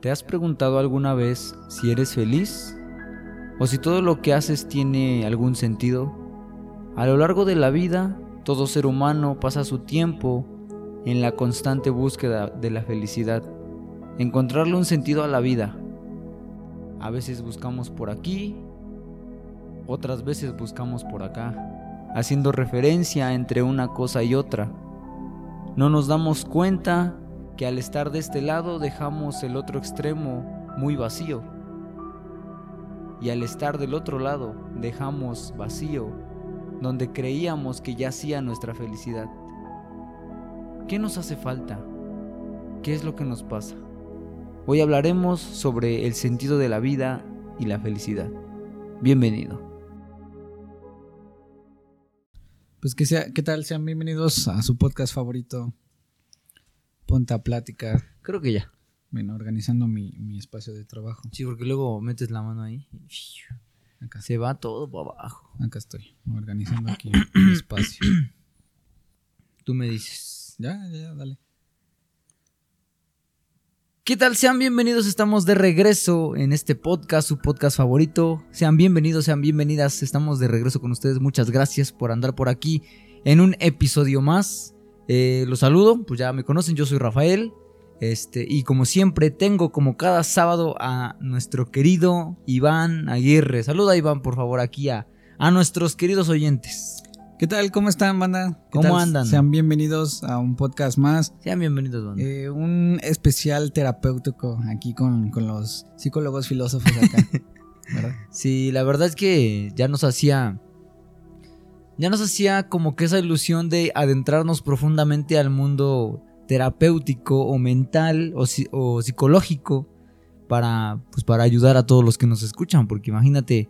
¿Te has preguntado alguna vez si eres feliz? ¿O si todo lo que haces tiene algún sentido? A lo largo de la vida, todo ser humano pasa su tiempo en la constante búsqueda de la felicidad, encontrarle un sentido a la vida. A veces buscamos por aquí, otras veces buscamos por acá, haciendo referencia entre una cosa y otra. No nos damos cuenta que al estar de este lado dejamos el otro extremo muy vacío. Y al estar del otro lado dejamos vacío donde creíamos que yacía nuestra felicidad. ¿Qué nos hace falta? ¿Qué es lo que nos pasa? Hoy hablaremos sobre el sentido de la vida y la felicidad. Bienvenido. Pues que sea, ¿qué tal? Sean bienvenidos a su podcast favorito, Ponta a Plática. Creo que ya. Bueno, organizando mi, mi espacio de trabajo. Sí, porque luego metes la mano ahí y Acá, se va todo para abajo. acá estoy, organizando aquí mi espacio. Tú me dices. Ya, ya, ya, dale. ¿Qué tal? Sean bienvenidos, estamos de regreso en este podcast, su podcast favorito. Sean bienvenidos, sean bienvenidas, estamos de regreso con ustedes. Muchas gracias por andar por aquí en un episodio más. Eh, los saludo, pues ya me conocen, yo soy Rafael. Este, y como siempre, tengo como cada sábado a nuestro querido Iván Aguirre. Saluda Iván, por favor, aquí a, a nuestros queridos oyentes. ¿Qué tal? ¿Cómo están, banda? ¿Qué ¿Cómo tal? andan? Sean bienvenidos a un podcast más. Sean bienvenidos, banda. Eh, un especial terapéutico aquí con, con los psicólogos filósofos acá. ¿Verdad? Sí, la verdad es que ya nos hacía. Ya nos hacía como que esa ilusión de adentrarnos profundamente al mundo terapéutico o mental o, si- o psicológico para, pues, para ayudar a todos los que nos escuchan. Porque imagínate,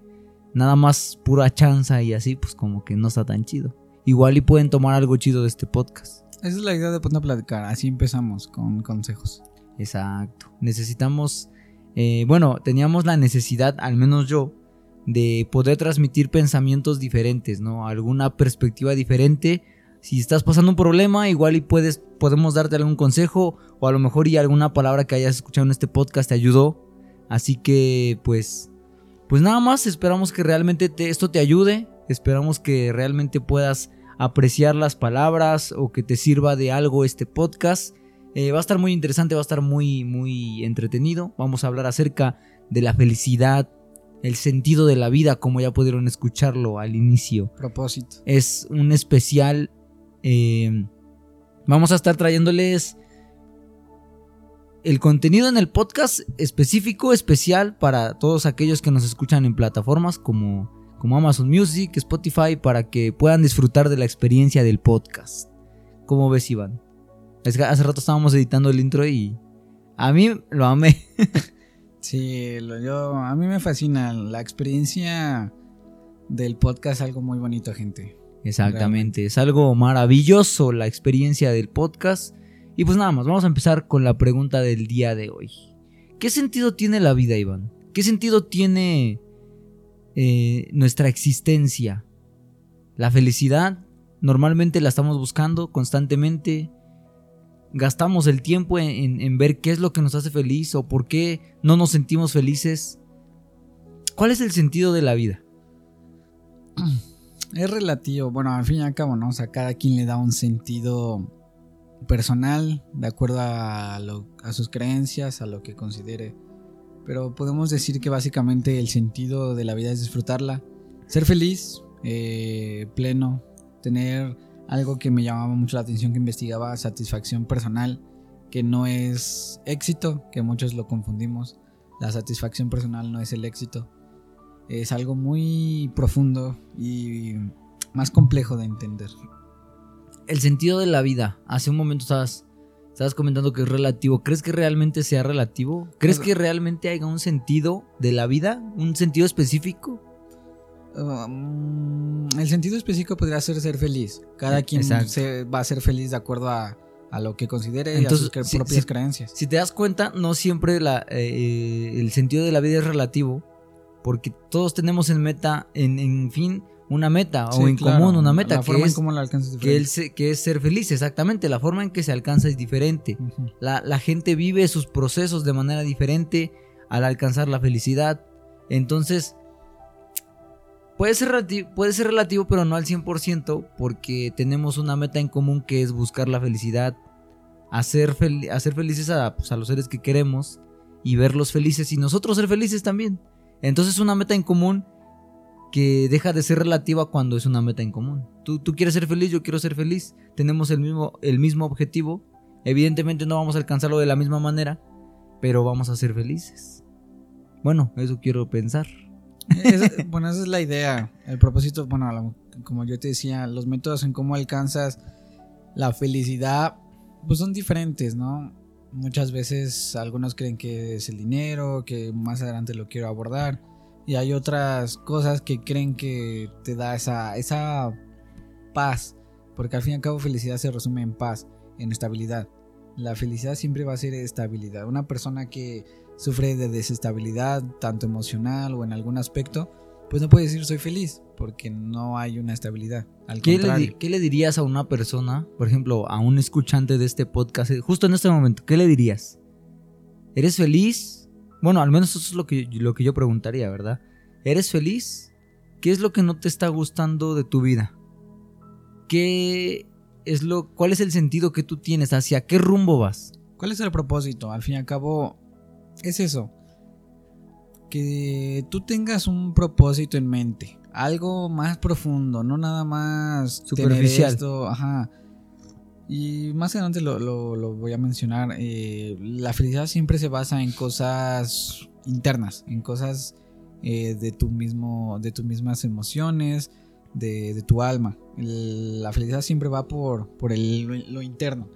nada más pura chanza y así, pues como que no está tan chido. Igual y pueden tomar algo chido de este podcast. Esa es la idea de Ponta a Platicar. Así empezamos con consejos. Exacto. Necesitamos, eh, bueno, teníamos la necesidad, al menos yo, de poder transmitir pensamientos diferentes, ¿no? Alguna perspectiva diferente. Si estás pasando un problema, igual y puedes, podemos darte algún consejo o a lo mejor y alguna palabra que hayas escuchado en este podcast te ayudó. Así que, pues, pues nada más, esperamos que realmente te- esto te ayude. Esperamos que realmente puedas apreciar las palabras o que te sirva de algo este podcast. Eh, va a estar muy interesante, va a estar muy, muy entretenido. Vamos a hablar acerca de la felicidad, el sentido de la vida, como ya pudieron escucharlo al inicio. Propósito. Es un especial. eh, vamos a estar trayéndoles el contenido en el podcast específico, especial para todos aquellos que nos escuchan en plataformas como, como Amazon Music, Spotify, para que puedan disfrutar de la experiencia del podcast. ¿Cómo ves, Iván? Es que hace rato estábamos editando el intro y a mí lo amé. Sí, lo- yo, a mí me fascina la experiencia del podcast, algo muy bonito, gente. Exactamente, es algo maravilloso la experiencia del podcast. Y pues nada más, vamos a empezar con la pregunta del día de hoy. ¿Qué sentido tiene la vida, Iván? ¿Qué sentido tiene eh, nuestra existencia? La felicidad normalmente la estamos buscando constantemente. Gastamos el tiempo en, ver qué es lo que nos hace feliz o por qué no nos sentimos felices. ¿Cuál es el sentido de la vida? Es relativo, bueno, al fin y al cabo, ¿no? O sea, cada quien le da un sentido personal, de acuerdo a sus creencias, a lo que considere. Pero podemos decir que básicamente el sentido de la vida es disfrutarla, ser feliz, eh, pleno, tener algo que me llamaba mucho la atención, que investigaba satisfacción personal, que no es éxito, que muchos lo confundimos. La satisfacción personal no es el éxito. Es algo muy profundo y más complejo de entender. el sentido de la vida. Hace un momento estabas, estabas comentando que es relativo. ¿Crees que realmente sea relativo? ¿Crees que realmente haya un sentido de la vida? ¿Un sentido específico? Um, el sentido específico podría ser ser feliz. Cada quien se va a ser feliz de acuerdo a, a lo que considere y a sus propias creencias. Si te das cuenta, no siempre la, eh, el sentido de la vida es relativo. Porque todos tenemos en meta, en, en fin, una meta Sí, o en claro, común una meta La que forma en es, cómo la alcanzas es que, es ser feliz, exactamente, la forma en que se alcanza es diferente. La, la gente vive sus procesos de manera diferente al alcanzar la felicidad. Entonces, puede ser, relati- puede ser relativo, pero no al 100%, porque tenemos una meta en común que es buscar la felicidad, hacer, hacer felices a, pues, a los seres que queremos y verlos felices y nosotros ser felices también. Entonces, es una meta en común que deja de ser relativa cuando es una meta en común. Tú, tú quieres ser feliz, yo quiero ser feliz, tenemos el mismo, el mismo objetivo. Evidentemente no vamos a alcanzarlo de la misma manera, pero vamos a ser felices. Bueno, eso quiero pensar. Bueno, esa es la idea. El propósito, bueno, como yo te decía, los métodos en cómo alcanzas la felicidad, pues son diferentes, ¿no? Muchas veces algunos creen que es el dinero, que más adelante lo quiero abordar. Y hay otras cosas que creen que te da esa, esa paz. Porque al fin y al cabo felicidad se resume en paz, en estabilidad. La felicidad siempre va a ser estabilidad. Una persona que sufre de desestabilidad, tanto emocional o en algún aspecto, pues no puede decir soy feliz, porque no hay una estabilidad. Al ¿Qué le, qué le dirías a una persona, por ejemplo, a un escuchante de este podcast, eh, justo en este momento? ¿Qué le dirías? ¿Eres feliz? Bueno, al menos eso es lo que, lo que yo preguntaría, ¿verdad? ¿Eres feliz? ¿Qué es lo que no te está gustando de tu vida? ¿Qué es lo, ¿Cuál es el sentido que tú tienes? ¿Hacia qué rumbo vas? ¿Cuál es el propósito? Al fin y al cabo, es eso. Que tú tengas un propósito en mente. Algo más profundo, no nada más Superficial. esto, ajá. Y más adelante lo, lo- lo voy a mencionar. eh, la felicidad siempre se basa en cosas internas, en cosas eh, de tu mismo, de tus mismas emociones, de, de tu alma. El- la felicidad siempre va por, por el- lo interno.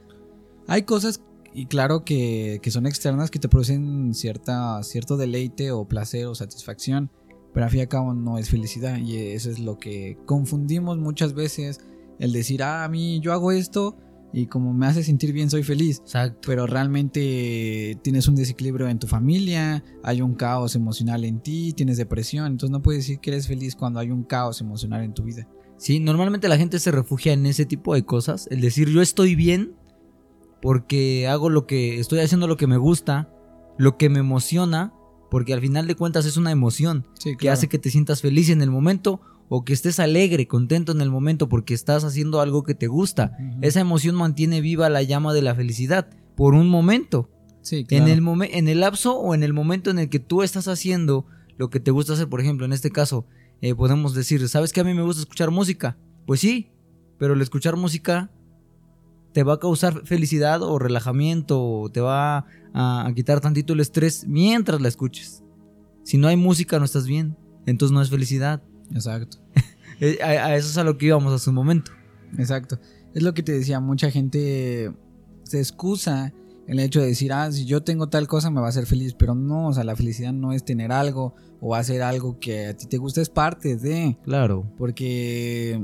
Hay cosas y claro que, que son externas que te producen cierta, cierto deleite o placer o satisfacción, pero al fin y al cabo no es felicidad y eso es lo que confundimos muchas veces, el decir, ah, a mí yo hago esto y como me hace sentir bien soy feliz, Exacto. pero realmente tienes un desequilibrio en tu familia, hay un caos emocional en ti, tienes depresión, entonces no puedes decir que eres feliz cuando hay un caos emocional en tu vida. Sí, normalmente la gente se refugia en ese tipo de cosas. El decir yo estoy bien porque hago lo que estoy haciendo lo que me gusta, lo que me emociona, porque al final de cuentas es una emoción Sí, que hace que te sientas feliz en el momento o que estés alegre, contento en el momento porque estás haciendo algo que te gusta. Esa emoción mantiene viva la llama de la felicidad por un momento. Sí, En, el momen- en el lapso o en el momento en el que tú estás haciendo lo que te gusta hacer, por ejemplo, en este caso, eh, podemos decir, ¿sabes que a mí me gusta escuchar música? Pues sí, pero el escuchar música te va a causar felicidad o relajamiento, o te va a, a quitar tantito el estrés mientras la escuches. Si no hay música no estás bien, entonces no es felicidad. Exacto. Eh, A, a eso es a lo que íbamos hace un momento. Exacto. Es lo que te decía, mucha gente se excusa el hecho de decir, ah, si yo tengo tal cosa me va a hacer feliz, pero no, o sea, la felicidad no es tener algo o hacer algo que a ti te gusta, es parte de, Claro. porque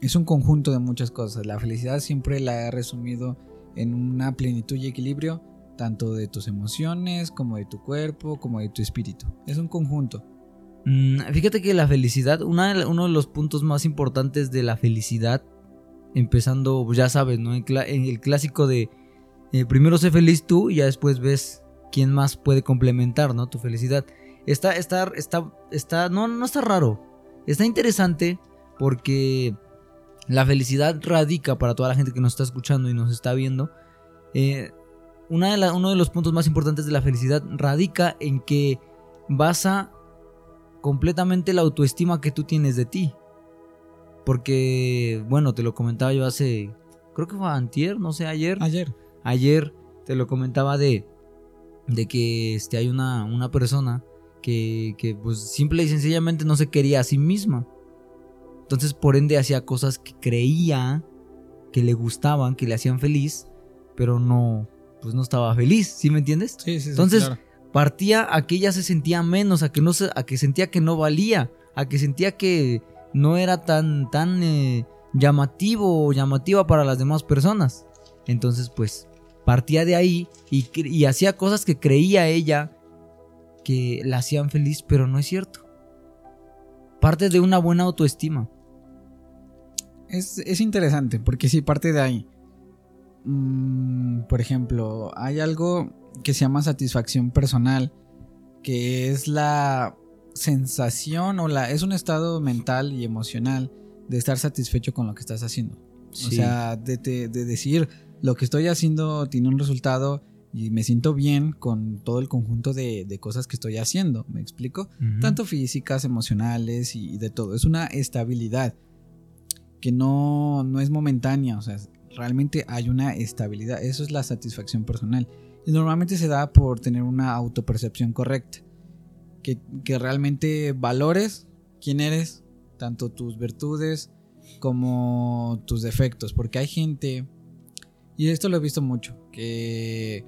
es un conjunto de muchas cosas. La felicidad siempre la he resumido en una plenitud y equilibrio, tanto de tus emociones como de tu cuerpo, como de tu espíritu. Es un conjunto. Mm, fíjate que la felicidad, uno de los puntos más importantes de la felicidad, empezando, pues ya sabes, ¿no? En el clásico de eh, primero sé feliz tú y ya después ves quién más puede complementar, ¿no? Tu felicidad. Está, está, está, está, no, no está raro. Está interesante porque la felicidad radica para toda la gente que nos está escuchando y nos está viendo. eh, una de la- uno de los puntos más importantes de la felicidad radica en que basa completamente la autoestima que tú tienes de ti. Porque, bueno, te lo comentaba yo hace, creo que fue antier, no sé, ayer. Ayer. Ayer te lo comentaba de, de que este, hay una, una persona que, que, pues, simple y sencillamente no se quería a sí misma. Entonces, por ende, hacía cosas que creía que le gustaban, que le hacían feliz, pero no, pues no estaba feliz, ¿sí me entiendes? Sí, sí, sí, Entonces, claro. partía a que ella se sentía menos, a que no se- a que sentía que no valía, a que sentía que no era tan tan eh, llamativo o llamativa para las demás personas. Entonces, pues partía de ahí y, y hacía cosas que creía ella que la hacían feliz, pero no es cierto. Parte de una buena autoestima. Es, es interesante, porque sí, parte de ahí. Mm, por ejemplo, hay algo que se llama satisfacción personal, que es la sensación o la es un estado mental y emocional de estar satisfecho con lo que estás haciendo. O sea, de, decir lo que estoy haciendo tiene un resultado y me siento bien con todo el conjunto de, cosas que estoy haciendo. ¿Me explico? Tanto físicas, emocionales y, de todo. Es una estabilidad que no, no es momentánea. O sea, realmente hay una estabilidad. Eso es la satisfacción personal. Y normalmente se da por tener una autopercepción correcta. Que, que realmente valores quién eres, tanto tus virtudes como tus defectos. Porque hay gente, y esto lo he visto mucho, que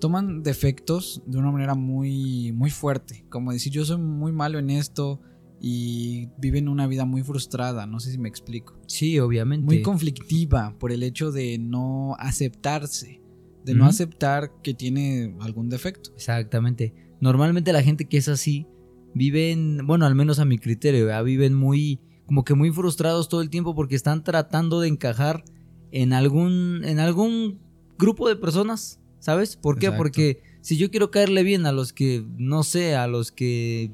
toman defectos de una manera muy, muy fuerte. Como decir, yo soy muy malo en esto y viven una vida muy frustrada, no sé si me explico. Sí, obviamente. Muy conflictiva por el hecho de no aceptarse, de no aceptar que tiene algún defecto. Exactamente. Normalmente la gente que es así viven, bueno, al menos a mi criterio, viven muy como que muy frustrados todo el tiempo porque están tratando de encajar en algún en algún grupo de personas, ¿sabes? ¿Por qué? Porque si yo quiero caerle bien a los que no sé, a los que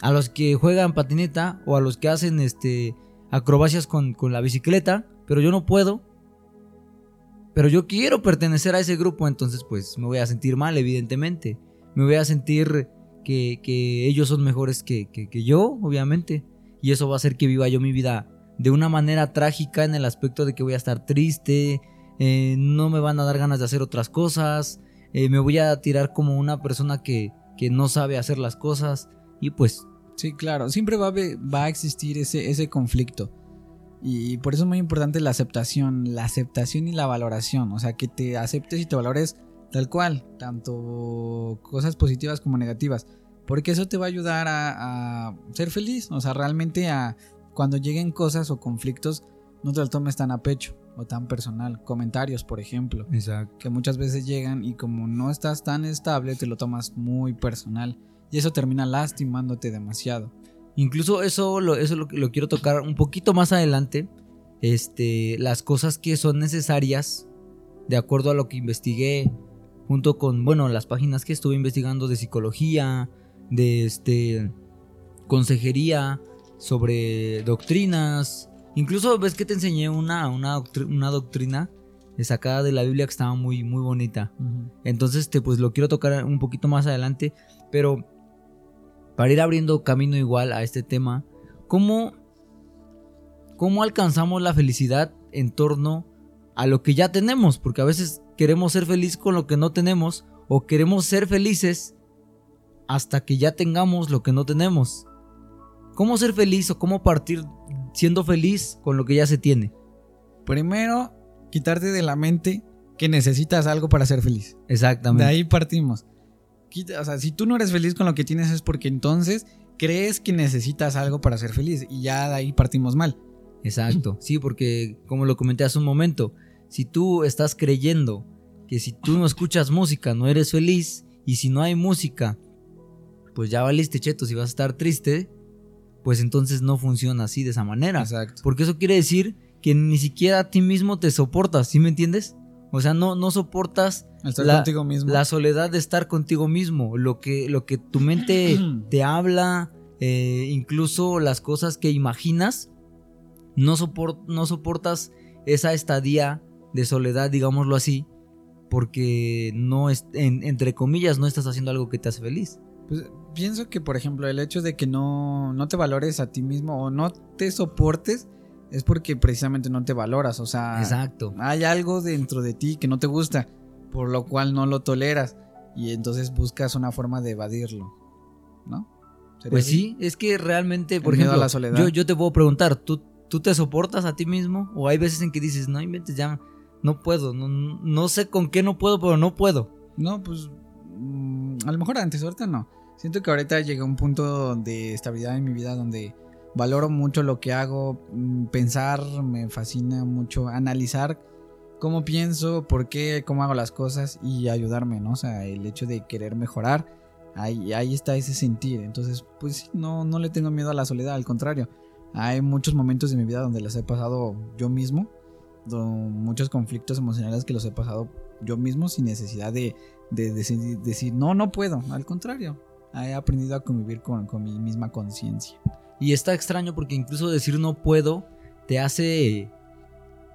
a los que juegan patineta o a los que hacen este acrobacias con, con la bicicleta, pero yo no puedo. Pero yo quiero pertenecer a ese grupo, entonces pues me voy a sentir mal, evidentemente. Me voy a sentir que, que ellos son mejores que, que, yo, obviamente. Y eso va a hacer que viva yo mi vida de una manera trágica en el aspecto de que voy a estar triste, eh, no me van a dar ganas de hacer otras cosas, eh, me voy a tirar como una persona que, que no sabe hacer las cosas. Y pues... Sí, claro, siempre va a, va a existir ese, ese conflicto. Y por eso es muy importante la aceptación, la aceptación y la valoración. O sea, que te aceptes y te valores tal cual, tanto cosas positivas como negativas. Porque eso te va a ayudar a, a ser feliz. O sea, realmente a cuando lleguen cosas o conflictos, no te lo tomes tan a pecho o tan personal. Comentarios, por ejemplo. Exacto. Que muchas veces llegan y como no estás tan estable, te lo tomas muy personal y eso termina lastimándote demasiado. Incluso eso, lo, eso lo, lo quiero tocar un poquito más adelante. Este, las cosas que son necesarias, de acuerdo a lo que investigué, junto con, bueno, las páginas que estuve investigando de psicología, de este, consejería, sobre doctrinas. Incluso ves que te enseñé una, una, una doctrina sacada de la Biblia que estaba muy, muy bonita. Entonces, este, pues lo quiero tocar un poquito más adelante. Pero para ir abriendo camino igual a este tema, ¿cómo, cómo alcanzamos la felicidad en torno a lo que ya tenemos? Porque a veces queremos ser felices con lo que no tenemos o queremos ser felices hasta que ya tengamos lo que no tenemos. ¿Cómo ser feliz o cómo partir siendo feliz con lo que ya se tiene? Primero, quitarte de la mente que necesitas algo para ser feliz. Exactamente. De ahí partimos o sea, si tú no eres feliz con lo que tienes es porque entonces crees que necesitas algo para ser feliz y ya de ahí partimos mal. Exacto, sí, porque como lo comenté hace un momento, si tú estás creyendo que si tú no escuchas música no eres feliz y si no hay música, pues ya valiste cheto, si vas a estar triste, pues entonces no funciona así de esa manera. Exacto. Porque eso quiere decir que ni siquiera a ti mismo te soportas, ¿sí me entiendes? O sea, no, no soportas la, soledad de estar contigo mismo. Lo que, lo que tu mente te habla, eh, incluso las cosas que imaginas, no, no soportas esa estadía de soledad, digámoslo así, porque no es, entre comillas, no estás haciendo algo que te hace feliz. Pues pienso que, por ejemplo, el hecho de que no, no te valores a ti mismo o no te soportes es porque precisamente no te valoras, o sea, Exacto. hay algo dentro de ti que no te gusta, por lo cual no lo toleras y entonces buscas una forma de evadirlo, ¿no? Pues sí, es que realmente, por ejemplo, la soledad. Yo, yo, te puedo preguntar, ¿tú, ¿tú te soportas a ti mismo? ¿O hay veces en que dices, no inventes, ya no puedo, no, no sé con qué no puedo, pero no puedo? No, pues mm, a lo mejor antes, ahorita no. Siento que ahorita llega un punto de estabilidad en mi vida donde valoro mucho lo que hago, mm, pensar, me fascina mucho analizar cómo pienso, por qué, cómo hago las cosas y ayudarme, ¿no? O sea, el hecho de querer mejorar, ahí, ahí está ese sentir. Entonces, pues no, no le tengo miedo a la soledad, al contrario. Hay muchos momentos de mi vida donde los he pasado yo mismo, muchos conflictos emocionales que los he pasado yo mismo sin necesidad de, decir, no, no puedo. Al contrario, he aprendido a convivir con, mi misma conciencia. Y está extraño porque incluso decir no puedo te hace,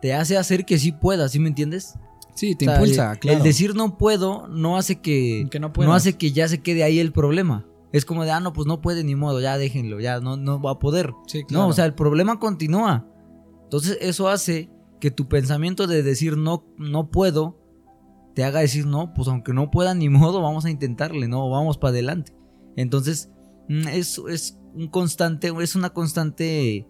te hace hacer que sí puedas, ¿sí me entiendes? Sí, te impulsa, el, claro. El decir no puedo no hace que, no, hace que ya se quede ahí el problema. Es como de, ah, no, pues no puede ni modo, ya déjenlo, ya no, no va a poder. No, o sea, el problema continúa. Entonces eso hace que tu pensamiento de decir no, no puedo, te haga decir no, pues aunque no pueda ni modo, vamos a intentarle, no, vamos para adelante. Entonces, mm, es, es un constante, es una constante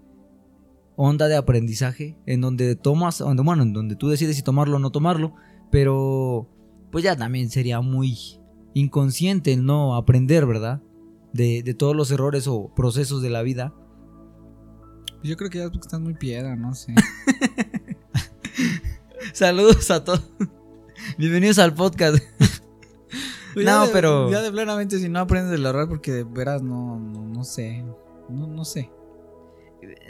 onda de aprendizaje en donde tomas, bueno, en donde tú decides si tomarlo o no tomarlo, pero pues ya también sería muy inconsciente el no aprender, ¿verdad? De, de todos los errores o procesos de la vida. Yo creo que ya estás muy piedra, no sé. Saludos a todos. Bienvenidos al podcast. Pues no, pero. Ya de plenamente, si no aprendes del error, porque de veras no, no, sé. No, no sé.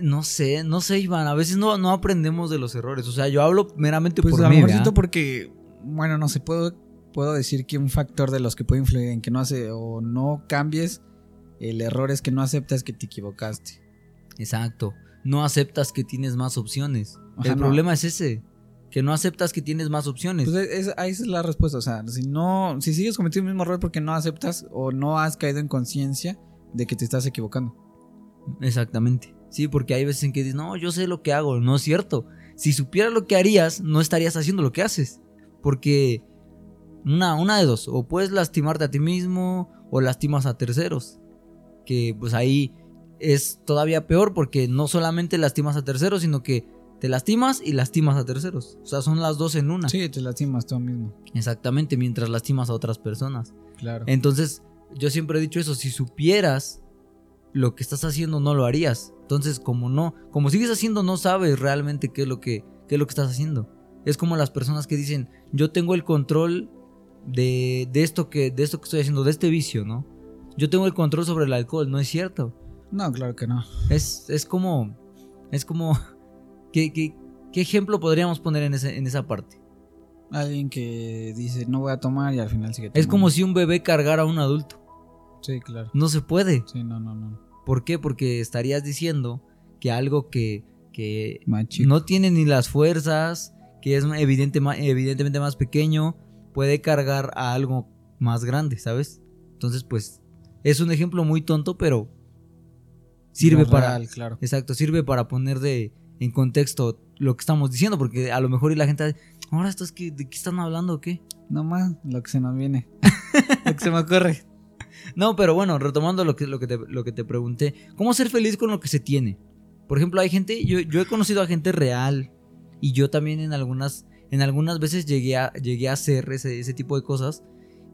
No sé, no sé, Iván. A veces no, no aprendemos de los errores. O sea, yo hablo meramente pues por a mí. Lo porque, bueno, no sé, puedo, puedo decir que un factor de los que puede influir en que no hace o no cambies el error es que no aceptas que te equivocaste. Exacto. No aceptas que tienes más opciones. el problema es ese que no aceptas que tienes más opciones. Pues es, ahí es la respuesta. O sea, si no, si sigues cometiendo el mismo error porque no aceptas o no has caído en conciencia de que te estás equivocando. Exactamente. Sí, porque hay veces en que dices, no, yo sé lo que hago. No es cierto. Si supieras lo que harías, no estarías haciendo lo que haces. Porque una, una de dos. O puedes lastimarte a ti mismo o lastimas a terceros. Que pues ahí es todavía peor porque no solamente lastimas a terceros, sino que te lastimas y lastimas a terceros. O sea, son las dos en una. Sí, te lastimas tú mismo. Exactamente, mientras lastimas a otras personas. Claro. Entonces, yo siempre he dicho eso, si supieras lo que estás haciendo no lo harías. Entonces, como no, como sigues haciendo no sabes realmente qué es lo que qué es lo que estás haciendo. Es como las personas que dicen, "Yo tengo el control de, de esto que de esto que estoy haciendo, de este vicio, ¿no? Yo tengo el control sobre el alcohol, no es cierto." No, claro que no. Es es como es como ¿Qué, ejemplo podríamos poner en, en esa parte? Alguien que dice no voy a tomar y al final sigue tomando. Es como si un bebé cargara a un adulto. Sí, claro. No se puede. Sí, no, no, no. ¿Por qué? Porque estarías diciendo que algo que, no tiene ni las fuerzas, que es evidente, evidentemente más pequeño, puede cargar a algo más grande, ¿sabes? Entonces, pues, es un ejemplo muy tonto, pero sirve para... claro. Exacto, sirve para poner de, en contexto lo que estamos diciendo, porque a lo mejor y la gente, ahora esto es que, ¿de qué están hablando o qué? No más, lo que se nos viene, lo que se me ocurre. No, pero bueno, retomando lo que, lo que, te, lo que te pregunté, ¿cómo ser feliz con lo que se tiene? Por ejemplo, hay gente, yo, yo he conocido a gente real y yo también en algunas, en algunas veces llegué a, llegué a hacer ese, ese tipo de cosas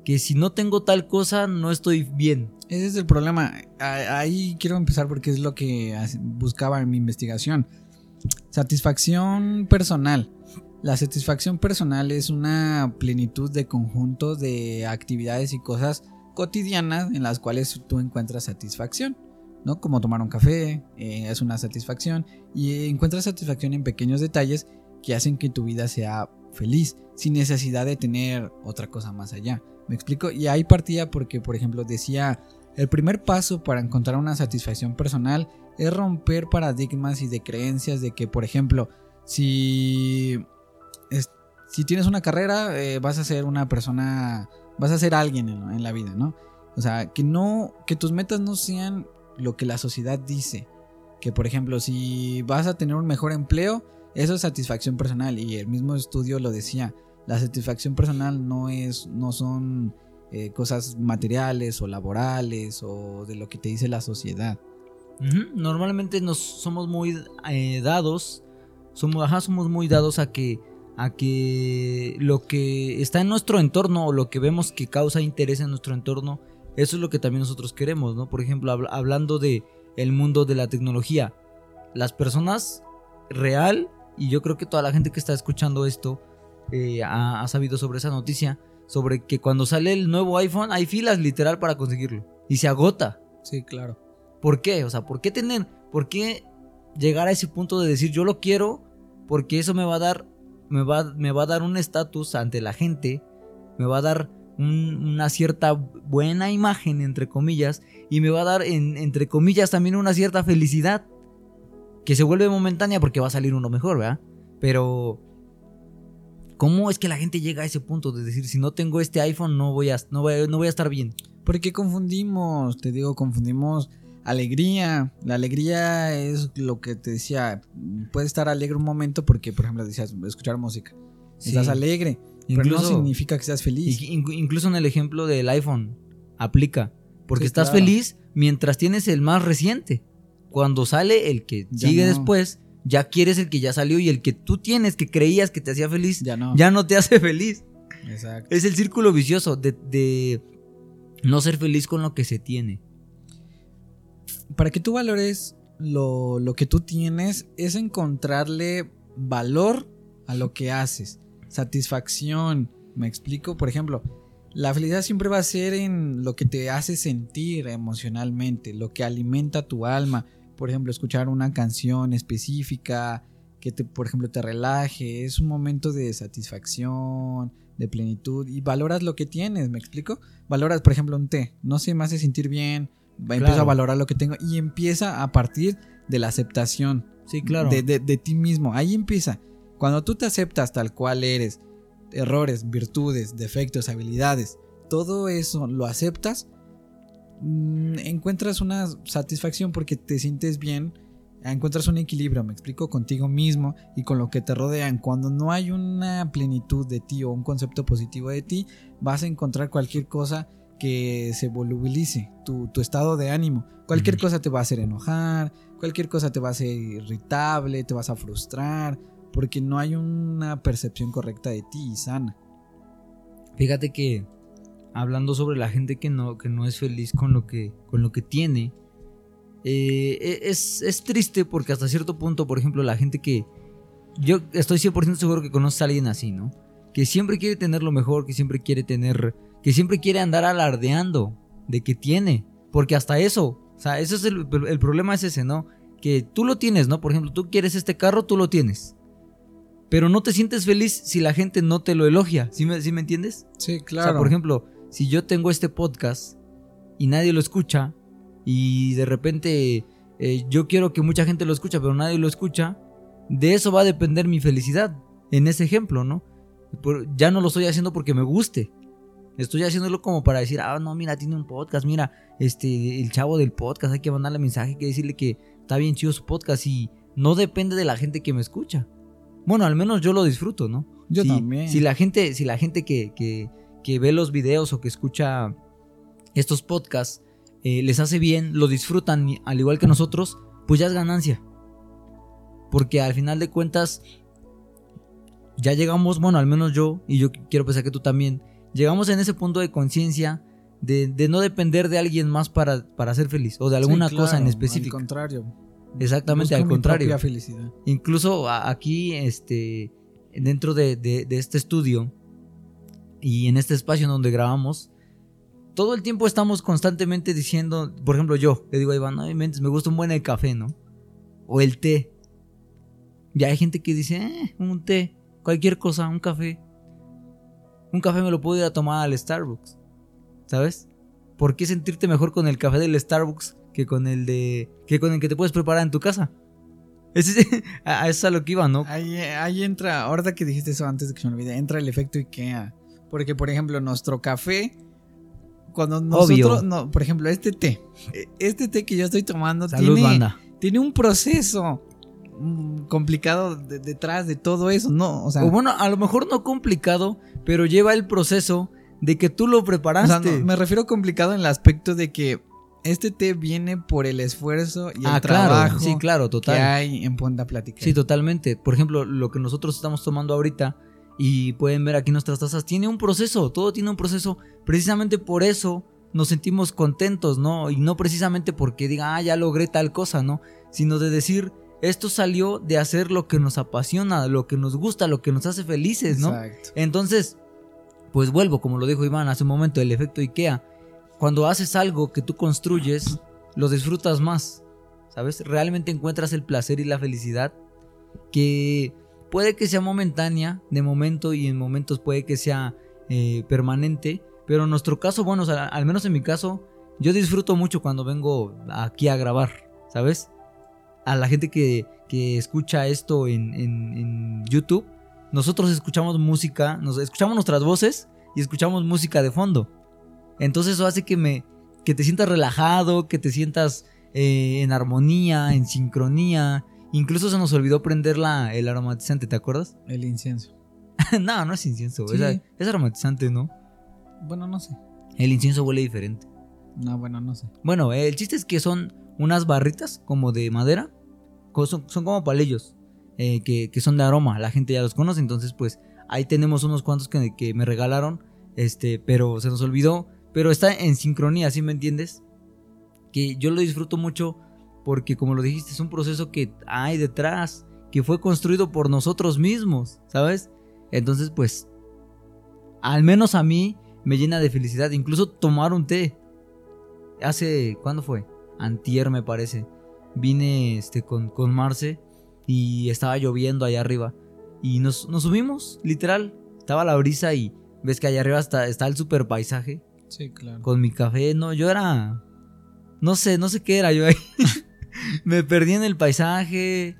que si no tengo tal cosa no estoy bien. Ese es el problema. Ahí quiero empezar porque es lo que buscaba en mi investigación. Satisfacción personal. La satisfacción personal es una plenitud de conjunto de actividades y cosas cotidianas en las cuales tú encuentras satisfacción. ¿no? Como tomar un café eh, es una satisfacción y encuentras satisfacción en pequeños detalles que hacen que tu vida sea feliz sin necesidad de tener otra cosa más allá. ¿Me explico? Y ahí partía porque, por ejemplo, decía, el primer paso para encontrar una satisfacción personal es romper paradigmas y de creencias de que, por ejemplo, si, si tienes una carrera, eh, vas a ser una persona, vas a ser alguien en, la vida, ¿no? O sea, que no, que tus metas no sean lo que la sociedad dice. Que, por ejemplo, si vas a tener un mejor empleo, eso es satisfacción personal. Y el mismo estudio lo decía. La satisfacción personal no es, no son eh, cosas materiales o laborales o de lo que te dice la sociedad. Normalmente nos somos muy eh, dados, somos, somos muy dados a que, a que lo que está en nuestro entorno o lo que vemos que causa interés en nuestro entorno, eso es lo que también nosotros queremos, ¿no? Por ejemplo, hablando de el mundo de la tecnología, las personas real y yo creo que toda la gente que está escuchando esto eh, ha sabido sobre esa noticia, sobre que cuando sale el nuevo iPhone hay filas literal para conseguirlo y se agota. Sí, claro. ¿Por qué? O sea, ¿por qué tener, por qué llegar a ese punto de decir yo lo quiero porque eso me va a dar, me va, me va a dar un estatus ante la gente, me va a dar una cierta buena imagen, entre comillas, y me va a dar, entre comillas, también una cierta felicidad, que se vuelve momentánea porque va a salir uno mejor, ¿verdad? Pero, ¿cómo es que la gente llega a ese punto de decir, si no tengo este iPhone, no voy a, no voy, no voy a estar bien? Porque confundimos, te digo, confundimos alegría. La alegría es lo que te decía, puedes estar alegre un momento porque, por ejemplo, decías, escuchar música. Estás alegre, pero no significa que seas feliz. Incluso en el ejemplo del iPhone, aplica. Porque estás feliz mientras tienes el más reciente. Cuando sale el que sigue después, ya quieres el que ya salió y el que tú tienes que creías que te hacía feliz, ya no, ya no te hace feliz. Exacto. Es el círculo vicioso de, de no ser feliz con lo que se tiene. Para que tú valores lo, que tú tienes es encontrarle valor a lo que haces. Satisfacción. Me explico, por ejemplo, la felicidad siempre va a ser en lo que te hace sentir emocionalmente, lo que alimenta tu alma. Por ejemplo, escuchar una canción específica que te, por ejemplo, te relaje. Es un momento de satisfacción, de plenitud y valoras lo que tienes, ¿me explico? Valoras, por ejemplo, un té, no sé, me hace sentir bien, empieza a valorar lo que tengo y empieza a partir de la aceptación. Sí, claro. De, de, ti mismo, ahí empieza. Cuando tú te aceptas tal cual eres, errores, virtudes, defectos, habilidades, todo eso lo aceptas, mm, encuentras una satisfacción porque te sientes bien encuentras un equilibrio, me explico, contigo mismo y con lo que te rodean. Cuando no hay una plenitud de ti o un concepto positivo de ti, vas a encontrar cualquier cosa que se volubilice tu, estado de ánimo. Cualquier cosa te va a hacer enojar, cualquier cosa te va a hacer irritable, te vas a frustrar, porque no hay una percepción correcta de ti y sana. Fíjate que hablando sobre la gente que no, que no es feliz con lo que, con lo que tiene, eh, e, es, triste porque hasta cierto punto, por ejemplo, la gente que... Yo estoy 100% seguro que conoces a alguien así, ¿no? Que siempre quiere tener lo mejor, que siempre quiere tener... Que siempre quiere andar alardeando de que tiene. Porque hasta eso, o sea, ese es el, problema es ese, ¿no? Que tú lo tienes, ¿no? Por ejemplo, tú quieres este carro, tú lo tienes. Pero no te sientes feliz si la gente no te lo elogia. ¿Sí me, ¿sí me entiendes? Sí, claro. O sea, por ejemplo, si yo tengo este podcast y nadie lo escucha, y de repente eh, yo quiero que mucha gente lo escucha, pero nadie lo escucha, de eso va a depender mi felicidad. En ese ejemplo, ¿no? ya no lo estoy haciendo porque me guste. Estoy haciéndolo como para decir, ah, no, mira, tiene un podcast, mira, este, el chavo del podcast, hay que mandarle mensaje, hay que decirle que está bien chido su podcast y no depende de la gente que me escucha. Bueno, al menos yo lo disfruto, ¿no? Yo también. Si la gente, si la gente que, que, que ve los videos o que escucha estos podcasts eh, les hace bien, lo disfrutan al igual que nosotros, pues ya es ganancia. Porque al final de cuentas, ya llegamos, bueno, al menos yo, y yo quiero pensar que tú también, llegamos en ese punto de conciencia de, no depender de alguien más para, para ser feliz, o de alguna cosa en específico. Al contrario. Exactamente, al contrario. Felicidad. Incluso aquí, este, dentro de, de, de este estudio y en este espacio donde grabamos, todo el tiempo estamos constantemente diciendo, por ejemplo, yo le digo a Iván, no me gusta un buen el café, ¿no? O el té. Y hay gente que dice, eh, un té, cualquier cosa, un café. Un café me lo puedo ir a tomar al Starbucks. ¿Sabes? ¿Por qué sentirte mejor con el café del Starbucks que con el de que con el que te puedes preparar en tu casa? Ese, a eso es a lo que iba, ¿no? Ahí, ahí entra, ahorita que dijiste eso antes de que se me olvide, entra el efecto IKEA. Porque, por ejemplo, nuestro café cuando nosotros, no, por ejemplo, este té, este té que yo estoy tomando tiene, tiene un proceso mm, complicado detrás de todo eso, ¿no? O sea, bueno, a lo mejor no complicado, pero lleva el proceso de que tú lo preparaste. me refiero complicado en el aspecto de que este té viene por el esfuerzo y el ah, trabajo sí, claro, total. que hay en Punta Plática. Sí, totalmente. Por ejemplo, lo que nosotros estamos tomando ahorita y pueden ver aquí nuestras tazas, tiene un proceso, todo tiene un proceso. Precisamente por eso nos sentimos contentos, ¿no? Y no precisamente porque diga, ah, ya logré tal cosa, ¿no? Sino de decir, esto salió de hacer lo que nos apasiona, lo que nos gusta, lo que nos hace felices, ¿no? Exacto. Entonces, pues vuelvo, como lo dijo Iván hace un momento, el efecto IKEA. Cuando haces algo que tú construyes, lo disfrutas más. ¿sabes? Realmente encuentras el placer y la felicidad que puede que sea momentánea, de momento, y en momentos puede que sea eh, permanente, pero en nuestro caso, bueno, al menos en mi caso, yo disfruto mucho cuando vengo aquí a grabar, ¿sabes? A la gente que, escucha esto en, en, YouTube, nosotros escuchamos música, nos escuchamos nuestras voces y escuchamos música de fondo. Entonces eso hace que me que te sientas relajado, que te sientas eh, en armonía, en sincronía. Incluso se nos olvidó prender la, el aromatizante, ¿te acuerdas? El incienso. no, no es incienso, es, es aromatizante, ¿no? Bueno, no sé. El incienso huele diferente. No, bueno, no sé. Bueno, el chiste es que son unas barritas como de madera. Son, como palillos. Eh, que, son de aroma. La gente ya los conoce. Entonces, pues ahí tenemos unos cuantos que, que, me regalaron. Este, pero se nos olvidó. Pero está en sincronía, ¿sí me entiendes? Que yo lo disfruto mucho porque, como lo dijiste, es un proceso que hay detrás. Que fue construido por nosotros mismos, ¿sabes? Entonces, pues, al menos a mí me llena de felicidad. Incluso tomar un té. Hace, ¿cuándo fue? Antier me parece. Vine este, con, con Marce y estaba lloviendo allá arriba. Y nos, subimos, literal. Estaba la brisa y ves que allá arriba está, está el super paisaje. Sí, claro. Con mi café. No, yo era... No sé, no sé qué era yo ahí. me perdí en el paisaje.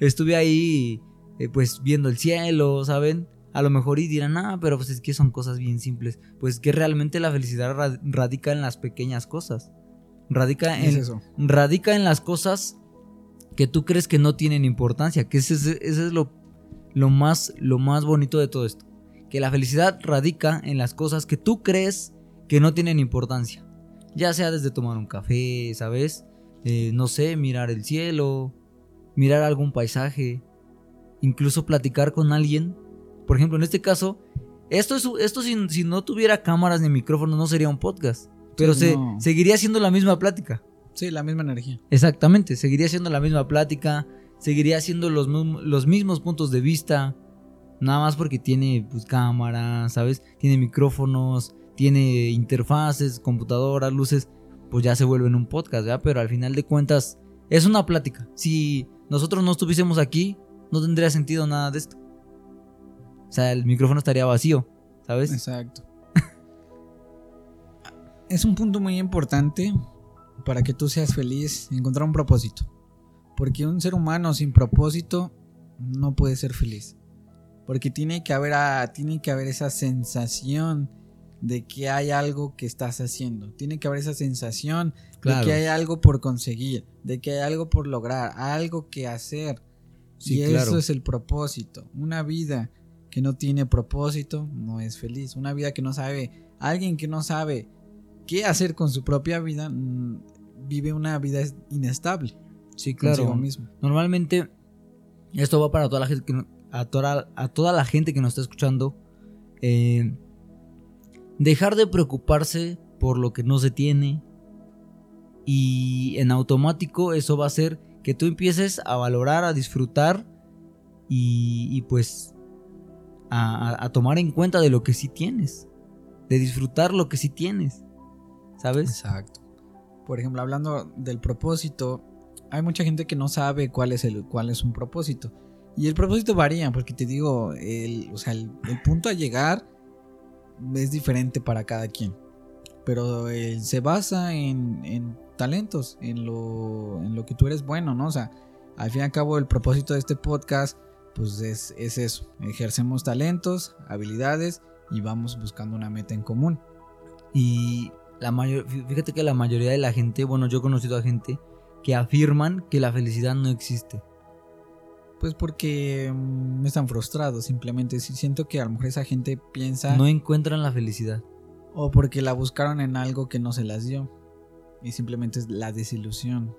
Estuve ahí, eh, pues, viendo el cielo, ¿saben? a lo mejor y dirán, ah, pero pues es que son cosas bien simples. Pues que realmente la felicidad radica en las pequeñas cosas. Radica en, radica en las cosas que tú crees que no tienen importancia. Que ese, es lo, lo, más, lo más bonito de todo esto. Que la felicidad radica en las cosas que tú crees que no tienen importancia. Ya sea desde tomar un café, ¿sabes? Eh, no sé, mirar el cielo, mirar algún paisaje, incluso platicar con alguien por ejemplo, en este caso, esto, es, esto si, no tuviera cámaras ni micrófonos no sería un podcast. Pero se, seguiría siendo la misma plática. Sí, la misma energía. Exactamente, seguiría siendo la misma plática, seguiría siendo los, los mismos puntos de vista. Nada más porque tiene pues, cámaras, ¿sabes? Tiene micrófonos, tiene interfaces, computadoras, luces. Pues ya se vuelve en un podcast, ¿ya? Pero al final de cuentas, es una plática. Si nosotros no estuviésemos aquí, no tendría sentido nada de esto. O sea, el micrófono estaría vacío, ¿sabes? Exacto. Es un punto muy importante para que tú seas feliz, encontrar un propósito. Porque un ser humano sin propósito no puede ser feliz. Porque tiene que haber, ah, tiene que haber esa sensación de que hay algo que estás haciendo. Tiene que haber esa sensación de que hay algo por conseguir, de que hay algo por lograr, algo que hacer. y eso es el propósito. Una vida que no tiene propósito no es feliz. Una vida que no sabe, alguien que no sabe qué hacer con su propia vida, mm, vive una vida inestable. Sí, claro. Mismo. Normalmente, esto va para toda la gente que, a, toda, a toda la gente que nos está escuchando. Eh, dejar de preocuparse por lo que no se tiene. Y en automático eso va a hacer que tú empieces a valorar, a disfrutar y, y pues a, tomar en cuenta de lo que sí tienes, de disfrutar lo que sí tienes, ¿sabes? Exacto. Por ejemplo, hablando del propósito, hay mucha gente que no sabe cuál es, el, cuál es un propósito. Y el propósito varía, porque te digo, el, o sea, el, punto a llegar es diferente para cada quien. Pero se basa en, talentos, en lo, en lo que tú eres bueno, ¿no? O sea, al fin y al cabo el propósito de este podcast pues es, eso, ejercemos talentos, habilidades y vamos buscando una meta en común. Y la mayor, fíjate que la mayoría de la gente, bueno, yo he conocido a gente que afirman que la felicidad no existe. Pues porque mm, están frustrados, simplemente. Siento que a lo mejor esa gente piensa... No encuentran la felicidad. O porque la buscaron en algo que no se las dio. Y simplemente es la desilusión.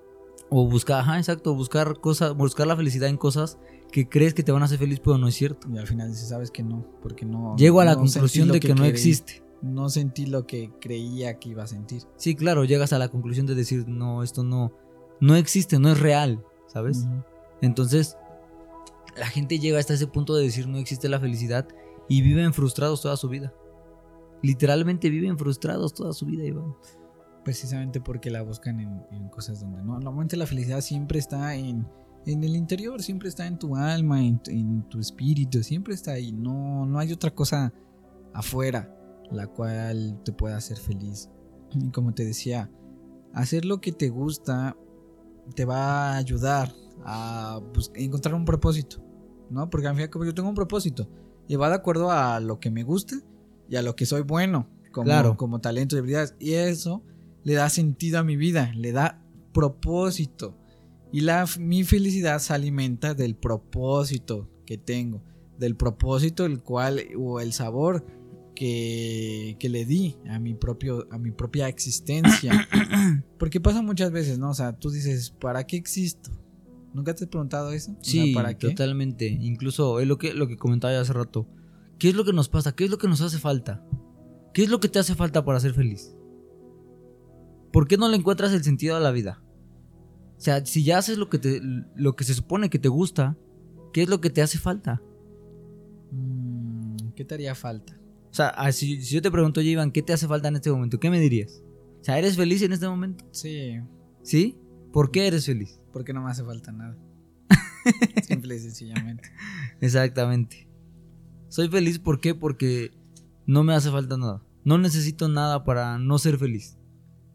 O buscar, ajá, exacto, buscar cosas, buscar la felicidad en cosas que crees que te van a hacer feliz, pero no es cierto. Y al final dices, sabes que no, porque no. Llego a la conclusión de que, no existe. No sentí lo que creía que iba a sentir. Sí, claro, llegas a la conclusión de decir, no, esto no, no existe, no es real, ¿sabes? Entonces, la gente llega hasta ese punto de decir no existe la felicidad y viven frustrados toda su vida. Literalmente viven frustrados toda su vida, Iván. precisamente porque la buscan en, cosas donde no. Normalmente la felicidad siempre está en, en el interior, siempre está en tu alma, en, en, tu espíritu, siempre está ahí. No, no hay otra cosa afuera la cual te pueda hacer feliz. Y como te decía, hacer lo que te gusta te va a ayudar a encontrar un propósito, ¿no? Porque al fin yo tengo un propósito y va de acuerdo a lo que me gusta y a lo que soy bueno como, como talento y habilidades. Y eso le da sentido a mi vida, le da propósito. Y la, mi felicidad se alimenta del propósito que tengo, del propósito el cual o el sabor que, que, le di a mi propio a mi propia existencia. Porque pasa muchas veces, ¿no? O sea, tú dices, ¿para qué existo? ¿Nunca te has preguntado eso? Sí, ¿para qué? totalmente. Incluso es lo que, lo que comentaba hace rato. ¿Qué es lo que nos pasa? ¿Qué es lo que nos hace falta? ¿Qué es lo que te hace falta para ser feliz? ¿Por qué no le encuentras el sentido a la vida? O sea, si ya haces lo que, te, lo que se supone que te gusta, ¿qué es lo que te hace falta? Mm, ¿Qué te haría falta? O sea, ah, si, yo te pregunto, Iván, ¿qué te hace falta en este momento? ¿Qué me dirías? O sea, ¿eres feliz en este momento? Sí. ¿Sí? ¿Por qué eres feliz? Porque no me hace falta nada. Simple y sencillamente. Exactamente. Soy feliz, ¿por qué? Porque no me hace falta nada. No necesito nada para no ser feliz.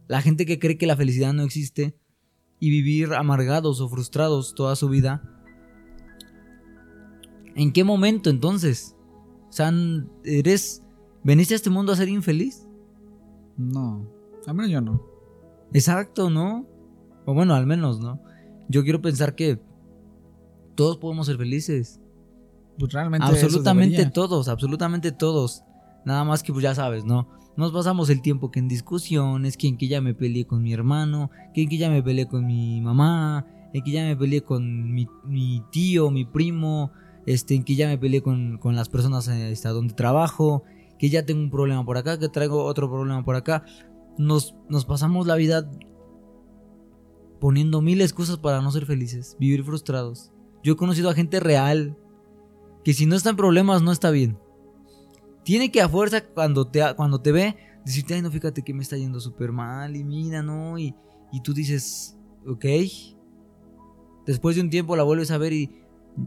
La gente que cree que la felicidad no existe y vivir amargados o frustrados toda su vida. ¿En qué momento entonces? O sea, ¿eres. ¿Veniste a este mundo a ser infeliz? No, al menos yo no. Exacto, ¿no? O bueno, al menos, ¿no? Yo quiero pensar que todos podemos ser felices. Pues realmente. Absolutamente todos, absolutamente todos. Nada más que pues ya sabes, ¿no? Nos pasamos el tiempo que en discusiones, que en que ya me peleé con mi hermano, que en que ya me peleé con mi mamá, en que ya me peleé con mi, tío, mi primo, este, en que ya me peleé con, las personas este, donde trabajo, que ya tengo un problema por acá, que traigo otro problema por acá. Nos, nos pasamos la vida poniendo mil excusas para no ser felices, vivir frustrados. Yo he conocido a gente real que si no está en problemas no está bien tiene que a fuerza cuando te, cuando te ve decirte, ay, no, fíjate que me está yendo súper mal y mira, ¿no? Y, y tú dices, ok. Después de un tiempo la vuelves a ver y,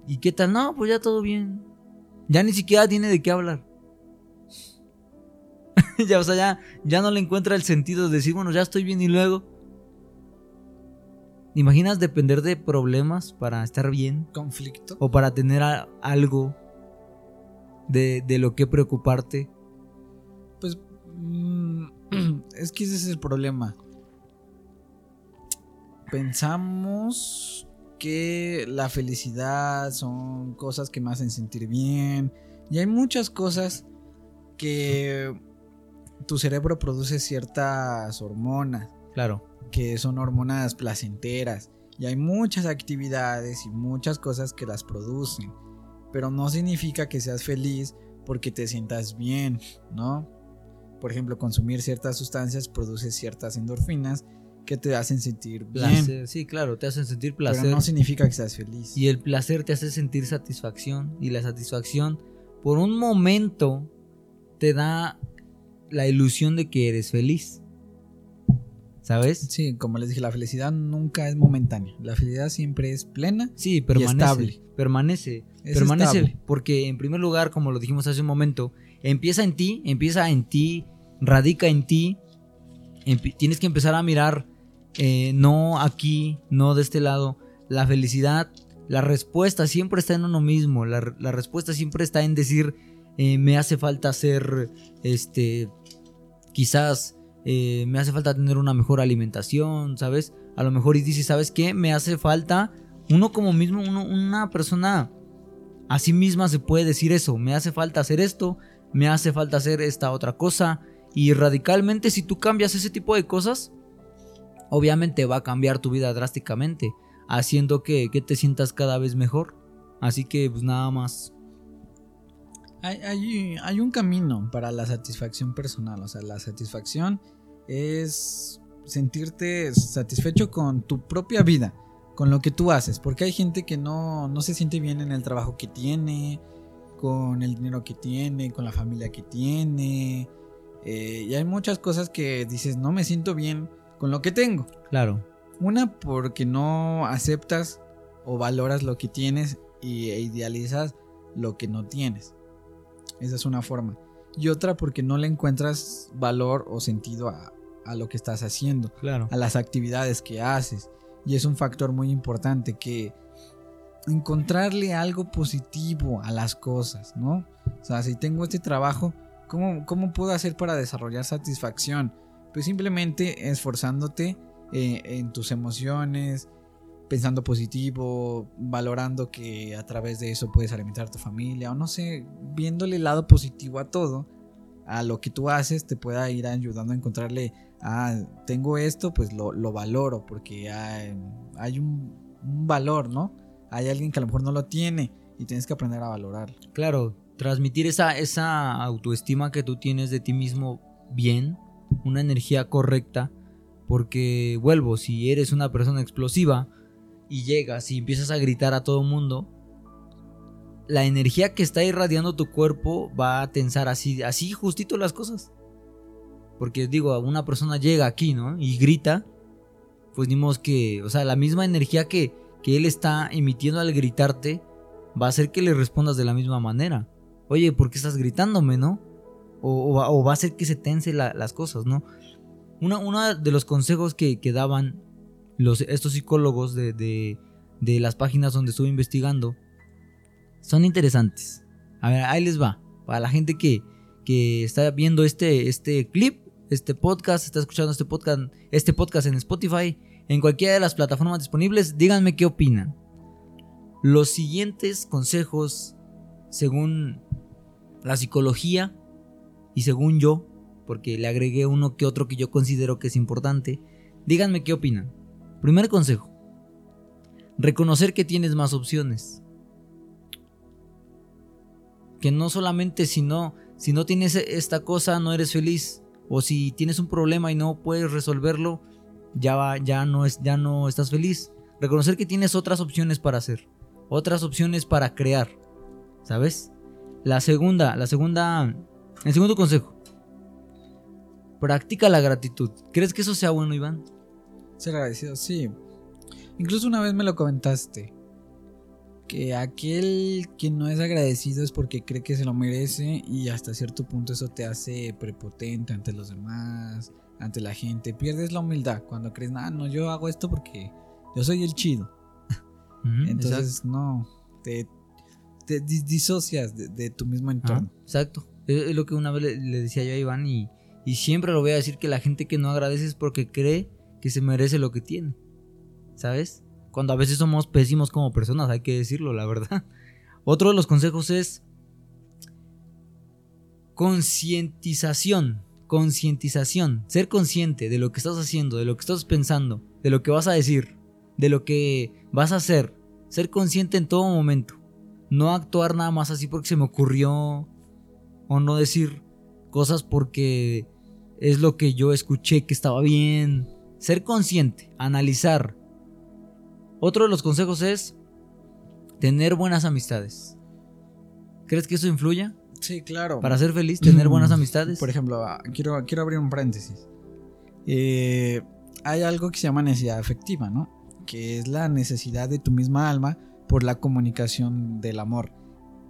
¿y qué tal? No, pues ya todo bien. Ya ni siquiera tiene de qué hablar. ya, o sea, ya, ya no le encuentra el sentido de decir, bueno, ya estoy bien y luego. imaginas depender de problemas para estar bien? Conflicto. O para tener algo de, lo que preocuparte? Pues mm, es que ese es el problema. Pensamos que la felicidad son cosas que me hacen sentir bien. Y hay muchas cosas que tu cerebro produce ciertas hormonas. Claro. Que son hormonas placenteras. Y hay muchas actividades y muchas cosas que las producen pero no significa que seas feliz porque te sientas bien, ¿no? Por ejemplo, consumir ciertas sustancias produce ciertas endorfinas que te hacen sentir bien. Sí, claro, te hacen sentir placer. Pero no significa que seas feliz. Y el placer te hace sentir satisfacción y la satisfacción por un momento te da la ilusión de que eres feliz. ¿Sabes? Sí, como les dije, la felicidad nunca es momentánea. La felicidad siempre es plena sí, permanece, y estable. Permanece. permanece porque en primer lugar, como lo dijimos hace un momento, empieza en ti, empieza en ti, radica en ti. tienes que empezar a mirar eh, no aquí, no de este lado. La felicidad, la respuesta siempre está en uno mismo. La, respuesta siempre está en decir, eh, me hace falta ser, este, quizás eh, me hace falta tener una mejor alimentación, ¿sabes? A lo mejor y dices, ¿sabes qué? Me hace falta, uno como mismo, una persona a sí misma se puede decir eso, me hace falta hacer esto, me hace falta hacer esta otra cosa, y radicalmente si tú cambias ese tipo de cosas, obviamente va a cambiar tu vida drásticamente, haciendo que, que te sientas cada vez mejor. Así que pues nada más hay, un camino para la satisfacción personal. O sea, la satisfacción es sentirte satisfecho con tu propia vida, con lo que tú haces. Porque hay gente que no, no se siente bien en el trabajo que tiene, con el dinero que tiene, con la familia que tiene, Eh, y hay muchas cosas que dices, no me siento bien con lo que tengo. Claro. Una porque no aceptas o valoras lo que tienes y e idealizas lo que no tienes. Esa es una forma. Y otra porque no le encuentras valor o sentido a, a lo que estás haciendo, Claro. a las actividades que haces. Y es un factor muy importante que encontrarle algo positivo a las cosas, ¿no? O sea, si tengo este trabajo, ¿cómo, cómo puedo hacer para desarrollar satisfacción? Pues simplemente esforzándote eh, en tus emociones, pensando positivo, valorando que a través de eso puedes alimentar a tu familia, o no sé, viéndole el lado positivo a todo, a lo que tú haces, te pueda ir ayudando a encontrarle, ah, tengo esto, pues lo, lo valoro, porque hay, hay un, un valor, ¿no? Hay alguien que a lo mejor no lo tiene y tienes que aprender a valorarlo. Claro, transmitir esa, esa autoestima que tú tienes de ti mismo bien, una energía correcta, porque vuelvo, si eres una persona explosiva y llegas y empiezas a gritar a todo mundo, la energía que está irradiando tu cuerpo va a tensar así, así justito las cosas. Porque digo, una persona llega aquí, ¿no? Y grita, pues dimos que, o sea, la misma energía que, que él está emitiendo al gritarte va a hacer que le respondas de la misma manera. Oye, ¿por qué estás gritándome, no? O, o va- a hacer que se tense la- las cosas, ¿no? Una, uno de los consejos que, que daban los, estos psicólogos de, de- de las páginas donde estuve investigando son interesantes. A ver, ahí les va. Para la gente que, que está viendo este, este clip, este podcast, está escuchando este podcast, este podcast en Spotify, en cualquiera de las plataformas disponibles, díganme qué opinan. Los siguientes consejos, según la psicología y según yo, porque le agregué uno que otro que yo considero que es importante, díganme qué opinan. Primer consejo, reconocer que tienes más opciones. Que no solamente si no, si no tienes esta cosa no eres feliz, o si tienes un problema y no puedes resolverlo, ya, va- ya, no, es, ya no estás feliz. Reconocer que tienes otras opciones para hacer, otras opciones para crear, ¿sabes? La segunda, la segunda, el segundo consejo. Practica la gratitud. ¿Crees que eso sea bueno, Iván? Ser agradecido, sí. Incluso una vez me lo comentaste. Que aquel que no es agradecido es porque cree que se lo merece y hasta cierto punto eso te hace prepotente ante los demás, ante la gente. Pierdes la humildad cuando crees, ah, no, yo hago esto porque yo soy el chido. Entonces, no, te, te dis- disocias de, de tu mismo entorno. exacto. Es, es lo que una vez le, le decía yo a Iván y, y siempre lo voy a decir que la gente que no agradece es porque cree que se merece lo que tiene. ¿Sabes? Cuando a veces somos pésimos como personas, hay que decirlo, la verdad. Otro de los consejos es concientización. Concientización. Ser consciente de lo que estás haciendo, de lo que estás pensando, de lo que vas a decir, de lo que vas a hacer. Ser consciente en todo momento. No actuar nada más así porque se me ocurrió. O no decir cosas porque es lo que yo escuché que estaba bien. Ser consciente, analizar. Otro de los consejos es tener buenas amistades. ¿Crees que eso influya? Sí, claro. Para ser feliz, tener buenas amistades. Por ejemplo, ah, quiero, quiero abrir un paréntesis. Eh, hay algo que se llama necesidad afectiva, ¿no? Que es la necesidad de tu misma alma por la comunicación del amor.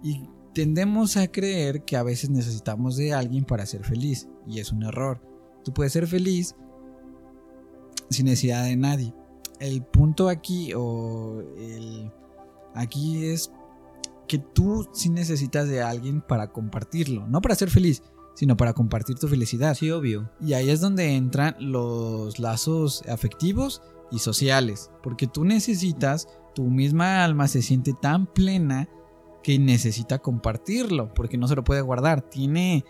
Y tendemos a creer que a veces necesitamos de alguien para ser feliz. Y es un error. Tú puedes ser feliz sin necesidad de nadie. El punto aquí o el aquí es que tú sí necesitas de alguien para compartirlo, no para ser feliz, sino para compartir tu felicidad. Sí, obvio. Y ahí es donde entran los lazos afectivos y sociales, porque tú necesitas, tu misma alma se siente tan plena que necesita compartirlo, porque no se lo puede guardar, tiene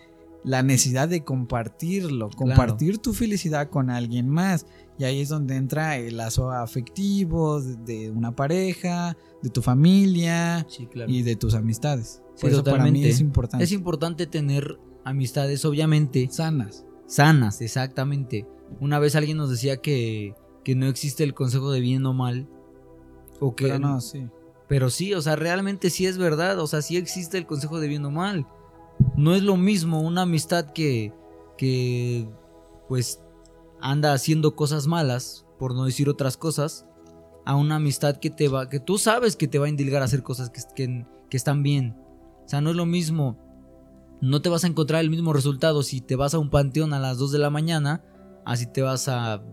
la necesidad de compartirlo, compartir tu felicidad con alguien más. Y ahí es donde entra el lazo afectivo de, una pareja, de tu familia Sí, claro. y de tus amistades. Sí, Por eso para mí totalmente. es importante. Es importante tener amistades, obviamente, Sanas. sanas, exactamente. Una vez alguien nos decía que, que no existe el consejo de bien o mal. O que, Pero no, sí. Pero sí, o sea, realmente sí es verdad. O sea, sí existe el consejo de bien o mal. No es lo mismo una amistad que, que pues anda haciendo cosas malas, por no decir otras cosas, a una amistad que te va, que tú sabes que te va a indilgar a hacer cosas que, que, que están bien. O sea, no es lo mismo, no te vas a encontrar el mismo resultado si te vas a un panteón a las 2 de la mañana, así te vas a,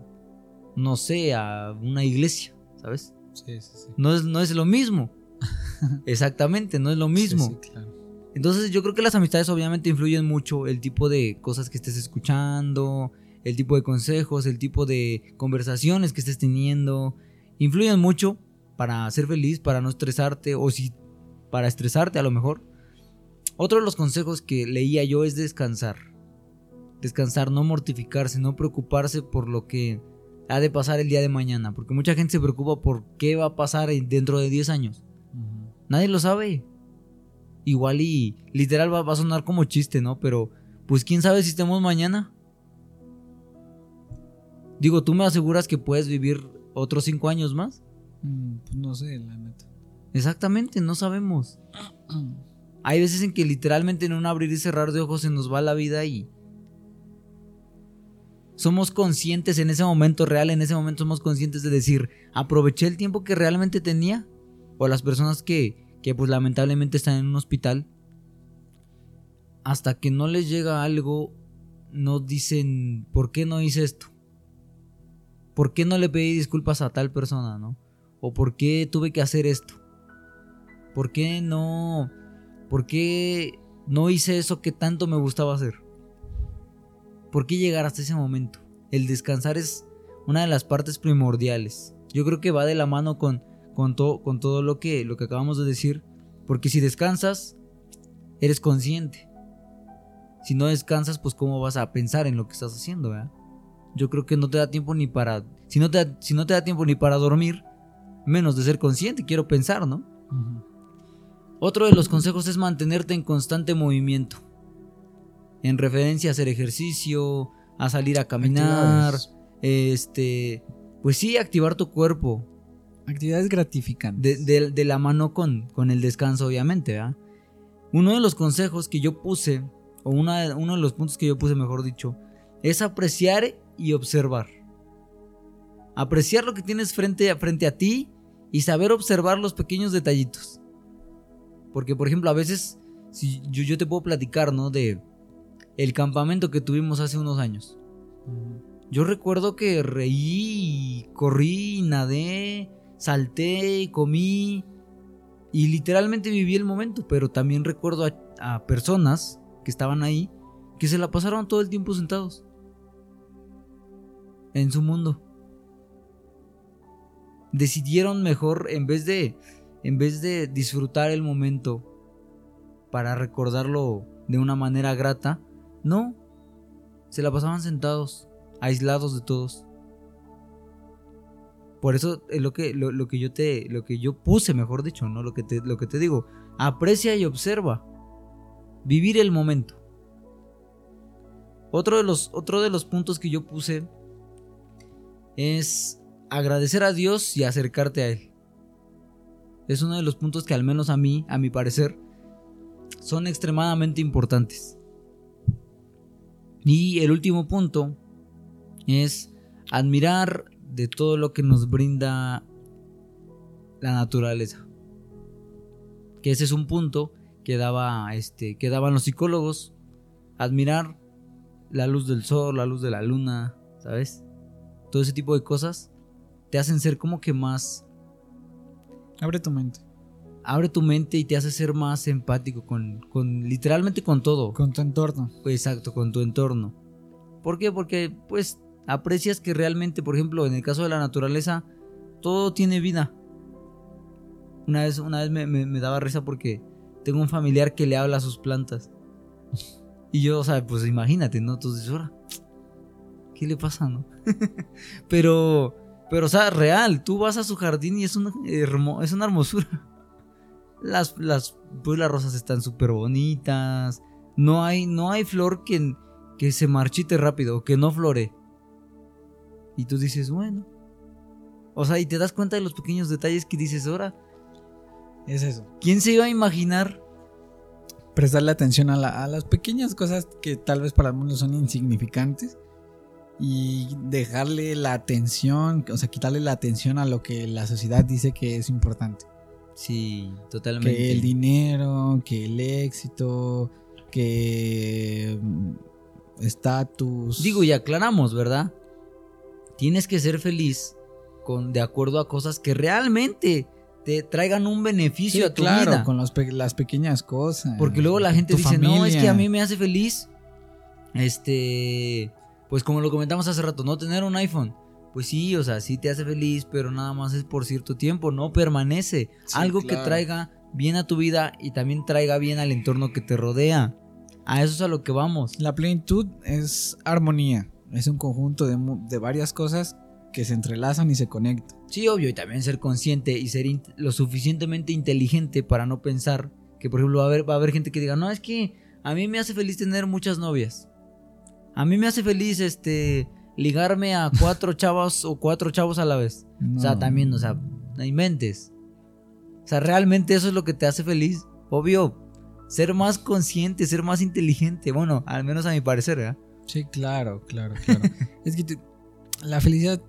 no sé, a una iglesia, ¿sabes? Sí, sí, sí. No es, no es lo mismo. Exactamente, no es lo mismo. Sí, sí, claro. Entonces yo creo que las amistades obviamente influyen mucho el tipo de cosas que estés escuchando, el tipo de consejos, el tipo de conversaciones que estés teniendo. Influyen mucho para ser feliz, para no estresarte o si para estresarte a lo mejor. Otro de los consejos que leía yo es descansar. Descansar, no mortificarse, no preocuparse por lo que ha de pasar el día de mañana. Porque mucha gente se preocupa por qué va a pasar dentro de 10 años. Nadie lo sabe. Igual y literal va, va a sonar como chiste, ¿no? Pero pues quién sabe si estemos mañana. Digo, ¿tú me aseguras que puedes vivir otros 5 años más? Mm, pues no sé, la neta. Exactamente, no sabemos. Hay veces en que literalmente en un abrir y cerrar de ojos se nos va la vida y somos conscientes en ese momento real, en ese momento somos conscientes de decir, aproveché el tiempo que realmente tenía o las personas que, que pues lamentablemente están en un hospital hasta que no les llega algo no dicen, ¿por qué no hice esto? ¿Por qué no le pedí disculpas a tal persona, no? ¿O por qué tuve que hacer esto? ¿Por qué no ¿Por qué no hice eso que tanto me gustaba hacer? ¿Por qué llegar hasta ese momento? El descansar es una de las partes primordiales. Yo creo que va de la mano con, con, to- con todo lo que, lo que acabamos de decir. Porque si descansas, eres consciente. Si no descansas, pues cómo vas a pensar en lo que estás haciendo, ¿verdad? Yo creo que no te da tiempo ni para... Si no te da, si no te da tiempo ni para dormir, menos de ser consciente, quiero pensar, ¿no? Otro de los consejos es mantenerte en constante movimiento. En referencia a hacer ejercicio, a salir a caminar, este, pues sí, activar tu cuerpo Actividades gratificantes. de, de- de la mano con, con el descanso, obviamente, ¿verdad? Uno de los consejos que yo puse, o una de- uno de los puntos que yo puse, mejor dicho, es apreciar y observar. Apreciar lo que tienes frente a, frente a ti y saber observar los pequeños detallitos. Porque, por ejemplo, a veces, si yo, yo te puedo platicar, ¿no? De el campamento que tuvimos hace unos años. Yo recuerdo que reí, corrí, nadé, salté, comí y literalmente viví el momento, pero también recuerdo a, personas que estaban ahí que se la pasaron todo el tiempo sentados en su mundo. Decidieron mejor en vez de en vez de disfrutar el momento para recordarlo de una manera grata, no, se la pasaban sentados, aislados de todos. Por eso es lo que, lo, lo que yo te. Lo que yo puse, mejor dicho, ¿no? Lo que te, lo que te digo. Aprecia y observa. Vivir el momento. Otro de los, otro de los puntos que yo puse es agradecer a Dios y acercarte a Él. Es uno de los puntos que al menos a mí, a mi parecer, son extremadamente importantes. Y el último punto es admirar de todo lo que nos brinda la naturaleza. Que ese es un punto que daba este que daban los psicólogos, admirar la luz del sol, la luz de la luna, ¿sabes? Todo ese tipo de cosas te hacen ser como que más Abre tu mente. abre tu mente y te hace ser más empático con, con literalmente con todo. Con tu entorno. Exacto, con tu entorno. ¿Por qué? Porque pues aprecias que realmente, por ejemplo, en el caso de la naturaleza, todo tiene vida. Una vez, una vez me, daba risa porque tengo un familiar que le habla a sus plantas. Y yo, o sea, pues imagínate, ¿no? Entonces, ahora, ¿qué le pasa, no? pero, pero, o sea, real, tú vas a su jardín y es una, hermosura. Las, las, pues las rosas están súper bonitas. No hay, no hay flor que, que se marchite rápido que no flore. Y tú dices, bueno. O sea, y te das cuenta de los pequeños detalles que dices, ahora, Es eso. ¿quién se iba a imaginar prestarle atención a, la- a las pequeñas cosas que tal vez para el mundo son insignificantes y dejarle la atención, o sea, quitarle la atención a lo que la sociedad dice que es importante. Sí, totalmente. Que el dinero, que el éxito, que mm, estatus. Digo, y aclaramos, ¿verdad? Tienes que ser feliz con de acuerdo a cosas que realmente te traigan un beneficio Sí, a tu claro, vida. con los las pequeñas cosas. Porque luego la gente dice, no, es que familia". a mí me hace feliz. Este, pues como lo comentamos hace rato, no tener un iPhone. Pues sí, o sea, sí te hace feliz, pero nada más es por cierto tiempo, no permanece. Sí, Algo que traiga bien a tu vida y también traiga bien al entorno que te rodea. A eso es a lo que vamos. La plenitud es armonía, es un conjunto de, de varias cosas que se entrelazan y se conectan. Sí, obvio, y también ser consciente y ser lo suficientemente inteligente para no pensar que, por ejemplo, va a, haber, va a haber gente que diga, no, es que a mí me hace feliz tener muchas novias. A mí me hace feliz, este, ligarme a cuatro chavos o cuatro chavos a la vez. O sea, también, o sea, no inventes. O sea, realmente eso es lo que te hace feliz. Obvio, ser más consciente, ser más inteligente. Bueno, al menos a mi parecer, ¿verdad? Sí, claro, claro, claro. es que te- la felicidad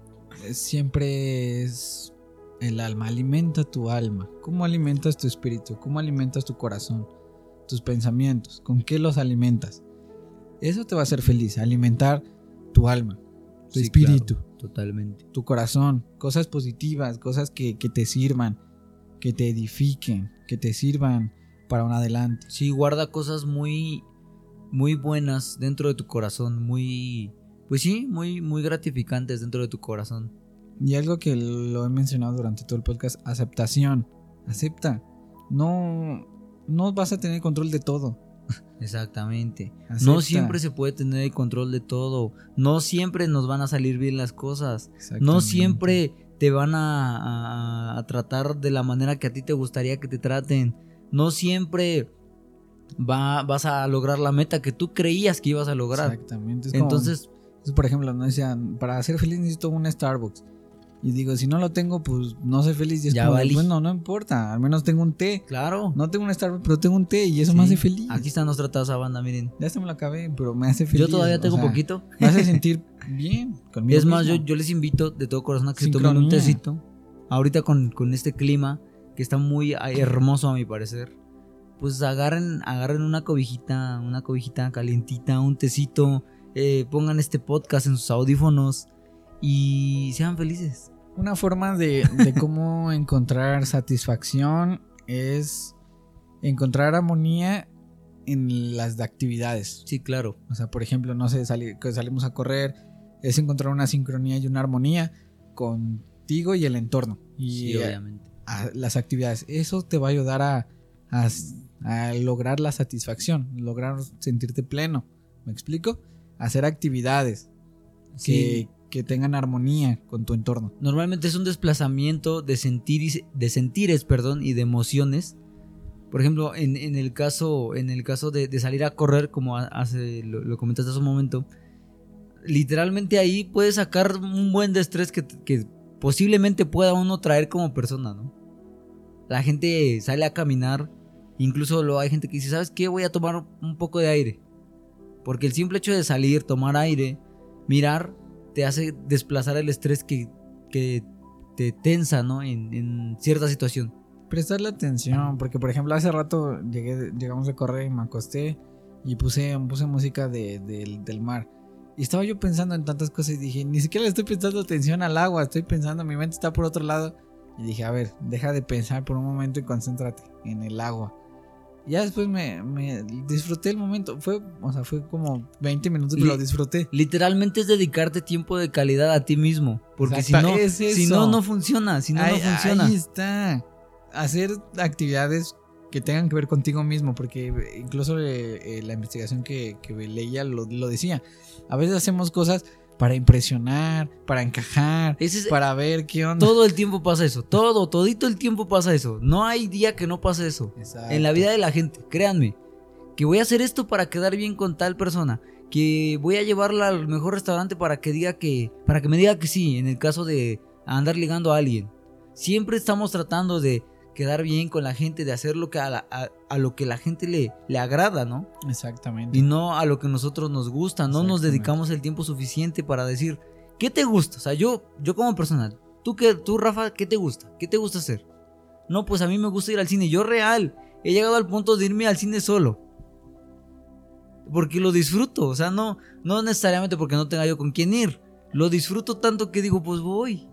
es- siempre es el alma, alimenta tu alma. ¿Cómo alimentas tu espíritu? ¿Cómo alimentas tu corazón? Tus pensamientos, ¿con qué los alimentas? Eso te va a hacer feliz, alimentar tu alma, tu Sí, espíritu, claro, totalmente. tu corazón, cosas positivas, cosas que, que te sirvan, que te edifiquen, que te sirvan para un adelante. Sí, guarda cosas muy, muy buenas dentro de tu corazón, muy, pues sí, muy, muy gratificantes dentro de tu corazón. Y algo que lo he mencionado durante todo el podcast, aceptación. Acepta. No, no vas a tener control de todo. Exactamente. Acepta. No siempre se puede tener el control de todo. No siempre nos van a salir bien las cosas. No siempre te van a, a- a tratar de la manera que a ti te gustaría que te traten. No siempre va, vas a lograr la meta que tú creías que ibas a lograr. Exactamente. Es Entonces, es, por ejemplo, no decían, para ser feliz necesito un Starbucks. Y digo, si no lo tengo, pues no soy feliz. Y es Ya como, valí. bueno, no importa, al menos tengo un té. claro. No tengo un Starbucks, pero tengo un té y eso Sí. me hace feliz. Aquí está nuestra taza banda, miren. Ya se me lo acabé, pero me hace feliz. Yo todavía o tengo sea, poquito. Me hace sentir bien conmigo Es más, yo, les invito de todo corazón a que se tomen un tecito. Ahorita con, con este clima, que está muy hermoso a mi parecer. Pues agarren, agarren una cobijita, una cobijita calientita, un tecito. eh, pongan este podcast en sus audífonos y sean felices. Una forma de, de cómo encontrar satisfacción es encontrar armonía en las actividades. Sí, claro. O sea, por ejemplo, no sé, sali- que salimos a correr, es encontrar una sincronía y una armonía contigo y el entorno. Y Sí, a- obviamente. a las actividades. Eso te va a ayudar a, a lograr la satisfacción, lograr sentirte pleno. ¿Me explico? Hacer actividades Sí. que, que tengan armonía con tu entorno. Normalmente es un desplazamiento de sentir y- de sentires, perdón, y de emociones. Por ejemplo, en, en el caso, en el caso de, de salir a correr, como hace, lo, lo comentaste hace un momento, literalmente ahí puedes sacar un buen de estrés que, que posiblemente pueda uno traer como persona, ¿no? La gente sale a caminar, incluso lo hay gente que dice, ¿sabes qué? Voy a tomar un poco de aire. Porque el simple hecho de salir, tomar aire, mirar, te hace desplazar el estrés que, que te tensa, ¿no? En, en cierta situación. Prestarle atención, porque por ejemplo hace rato llegué, llegamos a correr y me acosté y puse, puse música de- del- del mar. Y estaba yo pensando en tantas cosas y dije, ni siquiera le estoy prestando atención al agua, estoy pensando, mi mente está por otro lado. Y dije, a ver, deja de pensar por un momento y concéntrate en el agua. Ya después me, me disfruté el momento. Fue, o sea, fue como 20 minutos, pero Li- lo disfruté. Literalmente es dedicarte tiempo de calidad a ti mismo. Porque si no, es si no, no funciona. Si no, ahí, no funciona. ahí está. Hacer actividades que tengan que ver contigo mismo, porque incluso eh, eh, la investigación que, que leía lo, lo decía. A veces hacemos cosas para impresionar, para encajar, es- para ver qué onda. Todo el tiempo pasa eso. Todo, todito el tiempo pasa eso. No hay día que no pase eso. Exacto. En la vida de la gente, créanme. Que voy a hacer esto para quedar bien con tal persona. Que voy a llevarla al mejor restaurante para que diga que. Para que me diga que sí. En el caso de andar ligando a alguien. Siempre estamos tratando de quedar bien con la gente, de hacer lo que a, la- a- a lo que la gente le, le agrada, ¿no? Exactamente. Y no a lo que nosotros nos gusta. No nos dedicamos el tiempo suficiente para decir, ¿qué te gusta? O sea, yo, yo como persona, ¿tú, qué, tú, Rafa, ¿qué te gusta? ¿Qué te gusta hacer? No, pues a mí me gusta ir al cine. Yo real, he llegado al punto de irme al cine solo. Porque lo disfruto. O sea, no, no necesariamente porque no tenga yo con quién ir. Lo disfruto tanto que digo, pues voy.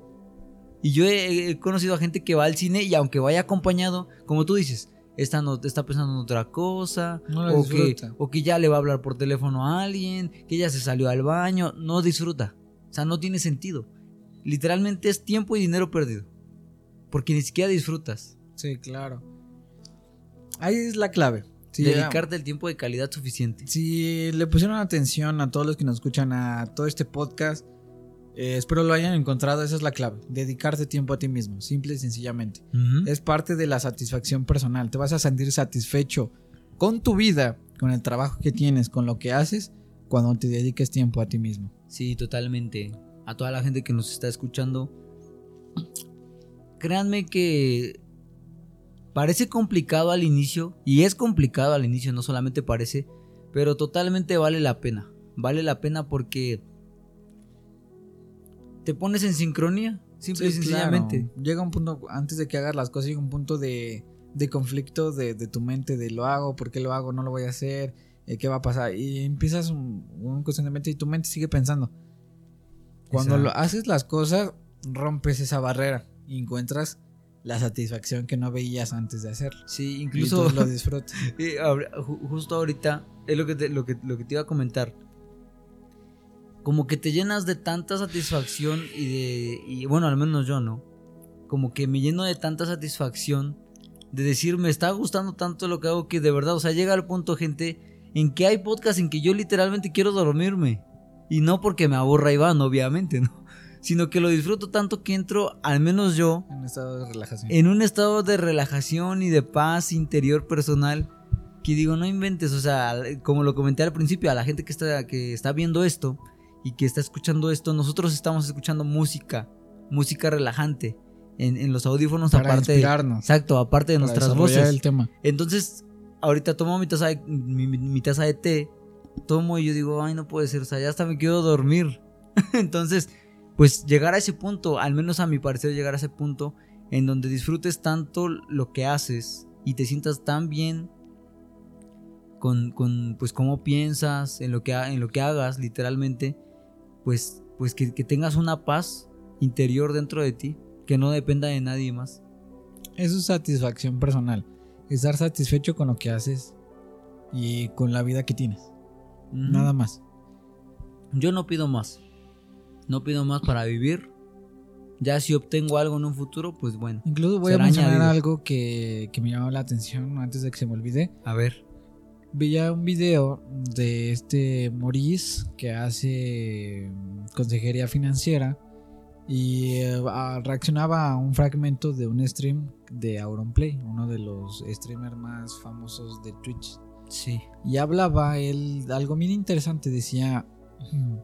Y yo he, he conocido a gente que va al cine y aunque vaya acompañado, como tú dices, está, no, está pensando en otra cosa, No o, que, disfruta. o que ya le va a hablar por teléfono a alguien, que ya se salió al baño, no disfruta. O sea, no tiene sentido. Literalmente es tiempo y dinero perdido. Porque ni siquiera disfrutas. Sí, claro. Ahí es la clave. Dedicarte el tiempo de calidad suficiente. si le pusieron atención a todos los que nos escuchan a todo este podcast, eh, espero lo hayan encontrado. Esa es la clave. Dedicarte tiempo a ti mismo, simple y sencillamente. Es parte de la satisfacción personal. Te vas a sentir satisfecho con tu vida, con el trabajo que tienes, con lo que haces, cuando te dediques tiempo a ti mismo. Sí, totalmente. A toda la gente que nos está escuchando, créanme que parece complicado al inicio, y es complicado al inicio, no solamente parece, pero totalmente vale la pena. Vale la pena porque te pones en sincronía, simple y Sí, sencillamente. claro. Llega un punto, antes de que hagas las cosas, llega un punto de, de conflicto de, de tu mente, de lo hago, por qué lo hago, no lo voy a hacer, eh, qué va a pasar. Y empiezas un, un constantemente y tu mente sigue pensando. Cuando lo, haces las cosas, rompes esa barrera y encuentras la satisfacción que no veías antes de hacerlo. Sí, Y incluso entonces lo disfrutas. Ahora- ju- justo ahorita es lo que, te, lo, que, lo que te iba a comentar. Como que te llenas de tanta satisfacción y de. Y bueno, al menos yo no. Como que me lleno de tanta satisfacción de decir, me está gustando tanto lo que hago que de verdad, o sea, llega al punto, gente, en que hay podcasts en que yo literalmente quiero dormirme. Y no porque me aburra Iván, obviamente, ¿no? Sino que lo disfruto tanto que entro, al menos yo, En estado de relajación. en un estado de relajación y de paz interior personal que digo, no inventes, o sea, como lo comenté al principio, a la gente que está, que está viendo esto y que está escuchando esto, nosotros estamos escuchando música, música relajante en, en los audífonos para aparte de, inspirarnos. exacto, aparte de para nuestras voces. el tema. Entonces, ahorita tomo mi taza de, mi, mi- mi taza de té, tomo y yo digo, ay, no puede ser, o sea, ya hasta me quiero dormir. Entonces, pues llegar a ese punto, al menos a mi parecer, llegar a ese punto en donde disfrutes tanto lo que haces y te sientas tan bien con, con pues, cómo piensas, en lo que, en lo que hagas, literalmente, pues, pues que, que tengas una paz interior dentro de ti, que no dependa de nadie más. Eso es satisfacción personal. Estar satisfecho con lo que haces y con la vida que tienes. Nada más. Yo no pido más. No pido más para vivir. Ya si obtengo algo en un futuro, pues bueno. Incluso voy a mencionar añadido. algo que, que me llamó la atención antes de que se me olvide. A ver. Veía un video de este Maurice que hace mm, consejería financiera y eh, reaccionaba a un fragmento de un stream de Auronplay, uno de los streamers más famosos de Twitch. Sí. Y hablaba él algo bien interesante, decía, "Mm,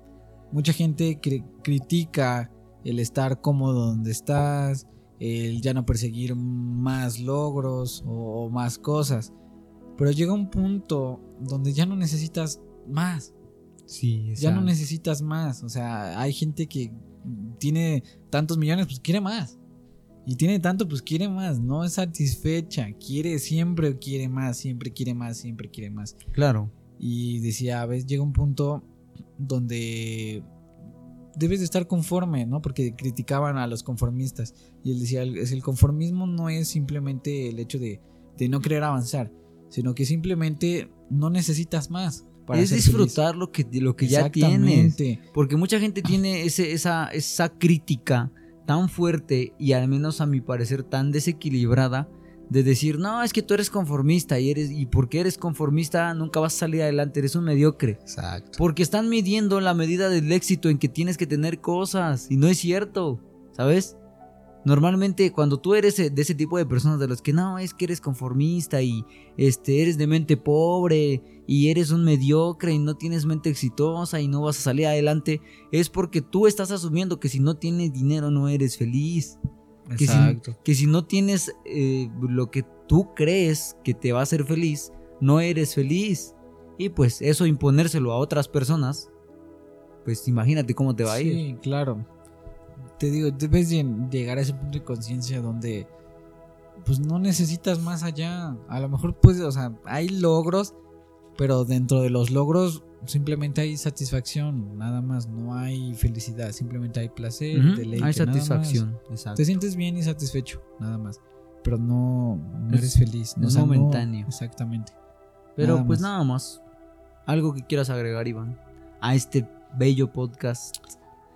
mucha gente cri- critica el estar cómodo donde estás, el ya no perseguir más logros o, o más cosas, pero llega un punto donde ya no necesitas más, Sí, ya no necesitas más, o sea, hay gente que tiene tantos millones, pues quiere más. Y tiene tanto, pues quiere más, no es satisfecha, quiere siempre quiere más, siempre quiere más, siempre quiere más. Claro. Y decía, a veces llega un punto donde debes de estar conforme, ¿no? Porque criticaban a los conformistas. Y él decía, el conformismo no es simplemente el hecho de, de no querer avanzar, sino que simplemente no necesitas más. Para es disfrutar lo que, lo que ya tienes. Exactamente. Porque mucha gente tiene ese, esa, esa crítica tan fuerte y al menos a mi parecer tan desequilibrada de decir, no, es que tú eres conformista y eres y porque eres conformista nunca vas a salir adelante, eres un mediocre. Exacto. Porque están midiendo la medida del éxito en que tienes que tener cosas. Y no es cierto. ¿Sabes? Normalmente cuando tú eres de ese tipo de personas de los que no, es que eres conformista y este eres de mente pobre y eres un mediocre y no tienes mente exitosa y no vas a salir adelante, es porque tú estás asumiendo que si no tienes dinero no eres feliz. Que si, Exacto. que si no tienes eh, lo que tú crees que te va a hacer feliz, no eres feliz. Y pues eso imponérselo a otras personas, pues imagínate cómo te va a ir. Sí, claro. Te digo, debes llegar a ese punto de conciencia donde pues no necesitas más allá. A lo mejor pues, o sea, hay logros, pero dentro de los logros simplemente hay satisfacción, nada más, no hay felicidad, simplemente hay placer, Hay satisfacción, Te sientes bien y satisfecho, nada más. Pero no, eres feliz. No es momentáneo. exactamente. Pero pues nada más. Algo que quieras agregar, Iván, a este bello podcast.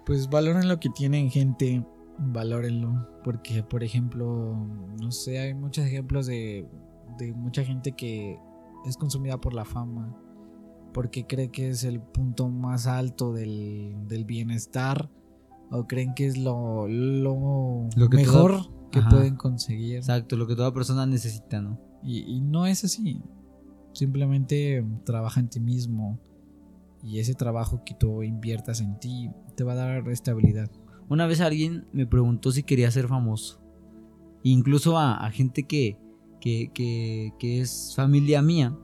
Pues valoren lo que tienen, gente. Valórenlo. Porque, por ejemplo, no sé, hay muchos ejemplos de, de mucha gente que es consumida por la fama porque cree que es el punto más alto del, bienestar o creen que es lo, lo, mejor que pueden conseguir. Exacto, lo que toda persona necesita, ¿no? Y, no es así. Simplemente trabaja en ti mismo y ese trabajo que tú inviertas en ti te va a dar estabilidad. Una vez alguien me preguntó si quería ser famoso. Incluso a, gente que, que, que es familia mía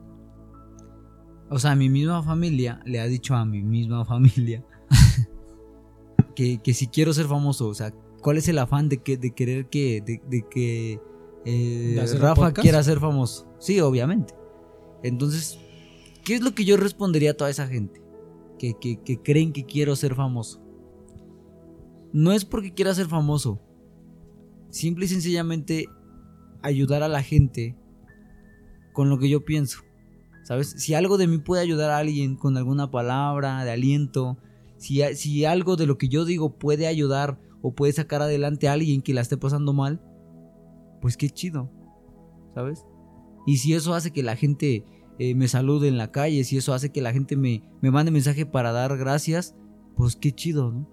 o sea, mi misma familia le ha dicho a mi misma familia que, si quiero ser famoso, o sea, ¿cuál es el afán de, que, de querer que, de, que eh, Rafa quiera ser famoso? Sí, obviamente. Entonces, ¿qué es lo que yo respondería a toda esa gente que, creen que quiero ser famoso? No es porque quiera ser famoso, simple y sencillamente ayudar a la gente con lo que yo pienso. ¿Sabes? Si algo de mí puede ayudar a alguien con alguna palabra de aliento, si, si algo de lo que yo digo puede ayudar o puede sacar adelante a alguien que la esté pasando mal, pues qué chido, ¿sabes? Y si eso hace que la gente eh, me salude en la calle, si eso hace que la gente me, me mande mensaje para dar gracias, pues qué chido, ¿no?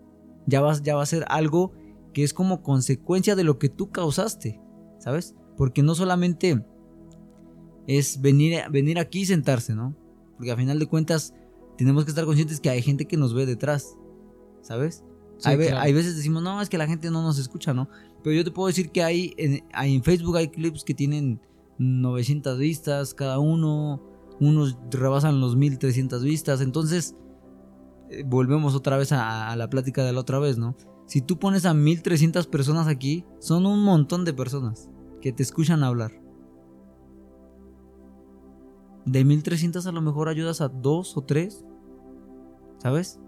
Ya va, ya va a ser algo que es como consecuencia de lo que tú causaste, ¿sabes? Porque no solamente es venir, venir aquí y sentarse, ¿no? Porque a final de cuentas tenemos que estar conscientes que hay gente que nos ve detrás, ¿sabes? hay, veces decimos, no, es que la gente no nos escucha, ¿no? Pero yo te puedo decir que hay en, en Facebook hay clips que tienen 900 vistas cada uno, unos rebasan los 1300 vistas, entonces eh, volvemos otra vez a, la plática de la otra vez, ¿no? Si tú pones a 1300 personas aquí, son un montón de personas que te escuchan hablar. De 1300 a lo mejor ayudas a dos o tres. ¿Sabes?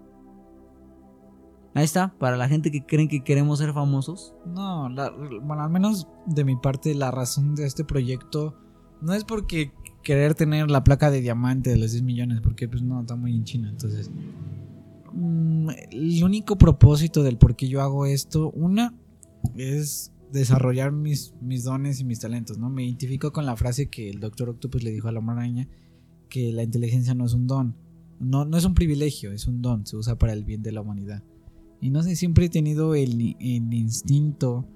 Ahí está, para la gente que creen que queremos ser famosos. No, bueno, al menos de mi parte la razón de este proyecto no es porque querer tener la placa de diamante de los 10 millones, porque pues no, está muy en China, entonces... Mm, el único propósito del por qué yo hago esto, una, es desarrollar mis, mis dones y mis talentos, ¿no? Me identifico con la frase que el doctor Octopus le dijo a la maraña, que la inteligencia no es un don, no, no es un privilegio, es un don, se usa para el bien de la humanidad. Y no sé, siempre he tenido el, el instinto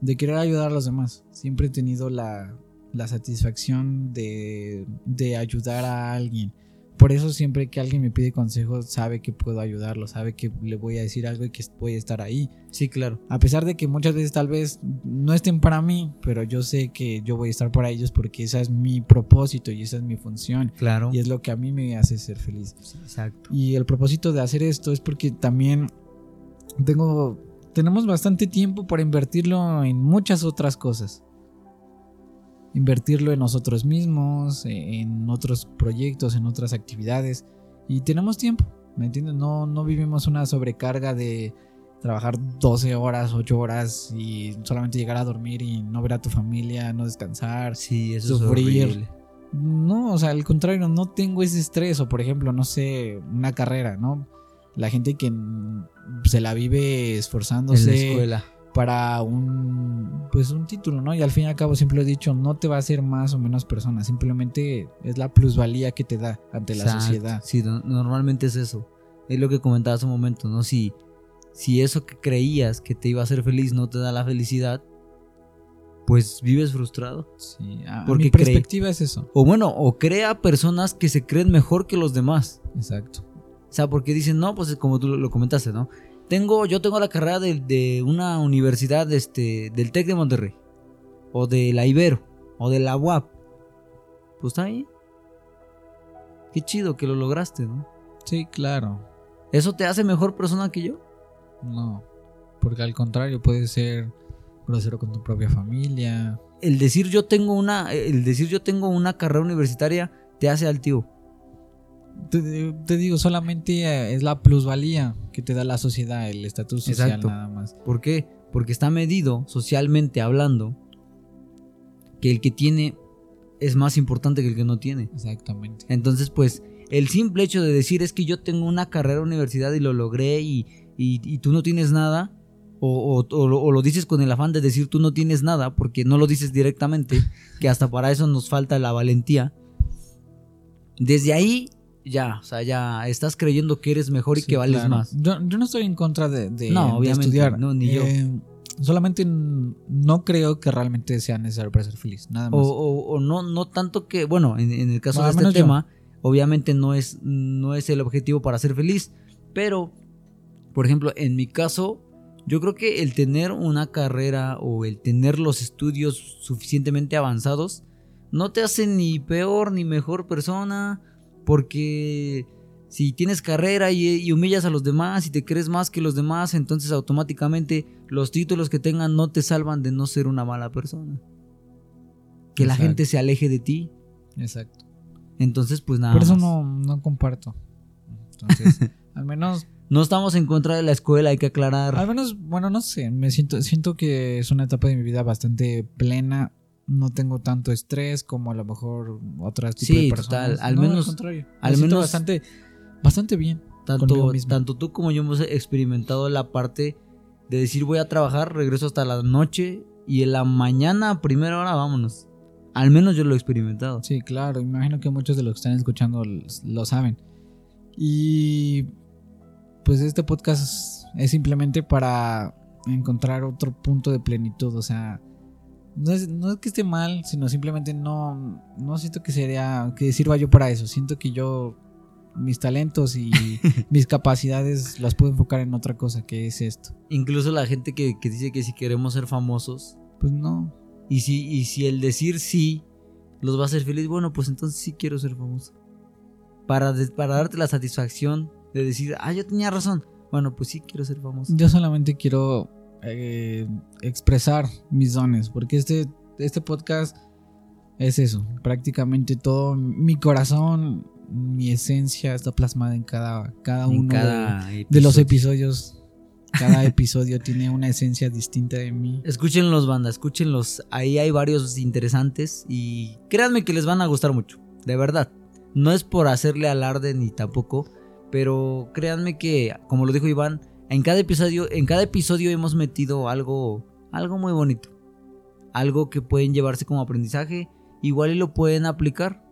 de querer ayudar a los demás, siempre he tenido la, la satisfacción de, de ayudar a alguien. Por eso siempre que alguien me pide consejo, sabe que puedo ayudarlo, sabe que le voy a decir algo y que voy a estar ahí. Sí, claro. A pesar de que muchas veces tal vez no estén para mí, pero yo sé que yo voy a estar para ellos porque ese es mi propósito y esa es mi función. Claro. Y es lo que a mí me hace ser feliz. exacto. Y el propósito de hacer esto es porque también tengo tenemos bastante tiempo para invertirlo en muchas otras cosas invertirlo en nosotros mismos, en otros proyectos, en otras actividades. Y tenemos tiempo, ¿me entiendes? No, no vivimos una sobrecarga de trabajar 12 horas, 8 horas y solamente llegar a dormir y no ver a tu familia, no descansar, sí, eso sufrir. no, o sea, al contrario, no tengo ese estrés o por ejemplo, no sé, una carrera, ¿no? La gente que se la vive esforzándose en la escuela para un pues un título, ¿no? Y al fin y al cabo siempre he dicho, no te va a hacer más o menos persona, simplemente es la plusvalía que te da ante la sociedad. Sí, normalmente es eso. Es lo que comentaba hace un momento, ¿no? Si si eso que creías que te iba a hacer feliz no te da la felicidad, pues vives frustrado. Sí, Porque mi perspectiva es eso. O bueno, o crea personas que se creen mejor que los demás. Exacto. O sea, porque dicen, no, pues como tú lo comentaste, ¿no? Tengo, yo tengo la carrera de, una universidad este, del TEC de Monterrey o de la Ibero. o de la UAP, pues está ahí. Qué chido que lo lograste, ¿no? Sí, claro. ¿Eso te hace mejor persona que yo? No. Porque al contrario, puedes ser grosero con tu propia familia. El decir yo tengo una, el decir yo tengo una carrera universitaria te hace altivo. Te, te digo, solamente eh, es la plusvalía que te da la sociedad, el estatus social Exacto. nada más. ¿Por qué? Porque está medido socialmente hablando que el que tiene es más importante que el que no tiene. Exactamente. Entonces, pues, el simple hecho de decir es que yo tengo una carrera universidad y lo logré y, y- y tú no tienes nada, o, o- o lo dices con el afán de decir tú no tienes nada, porque no lo dices directamente, que hasta para eso nos falta la valentía. Desde ahí, ya, o sea, ya estás creyendo que eres mejor y Sí, que vales claro. más. Yo, yo no estoy en contra de, de- No, de obviamente, estudiar. no, ni yo. Eh, solamente no creo que realmente sea necesario para ser feliz. Nada O, más. o- o no, no tanto que, bueno, en, en el caso de este yo. tema, obviamente no es, no es el objetivo para ser feliz, pero, por ejemplo, en mi caso, yo creo que el tener una carrera o el tener los estudios suficientemente avanzados no te hace ni peor ni mejor persona, porque si tienes carrera y, y humillas a los demás y te crees más que los demás, entonces automáticamente los títulos que tengan no te salvan de no ser una mala persona. Que la gente se aleje de ti. Exacto. Entonces, pues nada. Por eso más. no, no comparto. Entonces, al menos, No estamos en contra de la escuela, hay que aclarar. al menos, bueno, no sé, me siento, siento que es una etapa de mi vida bastante plena. No tengo tanto estrés como a lo mejor otras tipos Sí, de personas. total, al No, menos- contrario. Me al menos- bastante, bastante bien. tanto, tanto tú como yo hemos experimentado la parte de decir voy a trabajar, regreso hasta la noche y en la mañana a primera hora vámonos. Al menos yo lo he experimentado. Sí, claro, imagino que muchos de los que están escuchando lo saben. Y pues este podcast es simplemente para encontrar otro punto de plenitud, o sea, no es, no es que esté mal, sino simplemente no, no siento que sería, que sirva yo para eso, siento que yo, mis talentos y mis capacidades las puedo enfocar en otra cosa, que es esto. Incluso la gente que, que dice que si queremos ser famosos Pues no, y si, y si el decir sí los va a hacer feliz, bueno, pues entonces sí quiero ser famoso. Para, de- para darte la satisfacción de decir, ah, yo tenía razón. Bueno, pues sí quiero ser famoso. Yo solamente quiero eh, expresar mis dones, porque este, este podcast es eso, prácticamente todo mi corazón, mi esencia está plasmada en cada, cada En uno de- cada de, los episodio. episodios. Cada episodio tiene una esencia distinta de mí. Escúchenlos, banda, escúchenlos. Ahí hay varios interesantes y créanme que les van a gustar mucho, de verdad. No es por hacerle alarde ni tampoco, pero créanme que, como lo dijo Iván, en cada episodio, en cada episodio hemos metido algo, algo muy bonito, algo que pueden llevarse como aprendizaje, igual y lo pueden aplicar,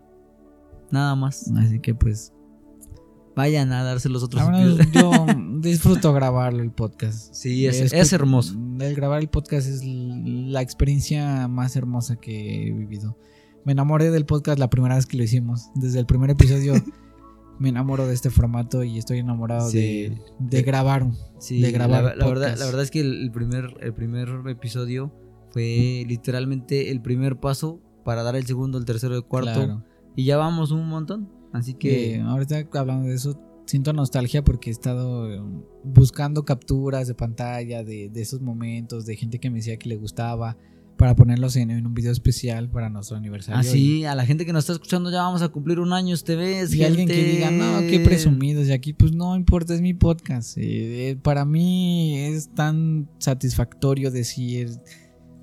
nada más. Así que pues, Vayan a darse los otros. ahora episodios. yo disfruto grabarlo el podcast. Sí, es, Es hermoso. El grabar el podcast es la experiencia más hermosa que he vivido. Me enamoré del podcast la primera vez que lo hicimos. Desde el primer episodio me enamoro de este formato y estoy enamorado Sí. de, de grabar. Sí, de grabar la, la verdad, la verdad es que el, primer, el primer episodio fue literalmente el primer paso para dar el segundo, el tercero, el cuarto. Claro. Y ya vamos un montón. Así Que que ahorita hablando de eso, siento nostalgia porque he estado eh, buscando capturas de pantalla de, de esos momentos, de gente que me decía que le gustaba, para ponerlos en, en un video especial para nuestro aniversario. así, a la gente que nos está escuchando ya vamos a cumplir un año este mes. Y alguien que diga, no, qué presumidos. Y aquí, pues no importa, es mi podcast. Eh, eh, para mí es tan satisfactorio decir,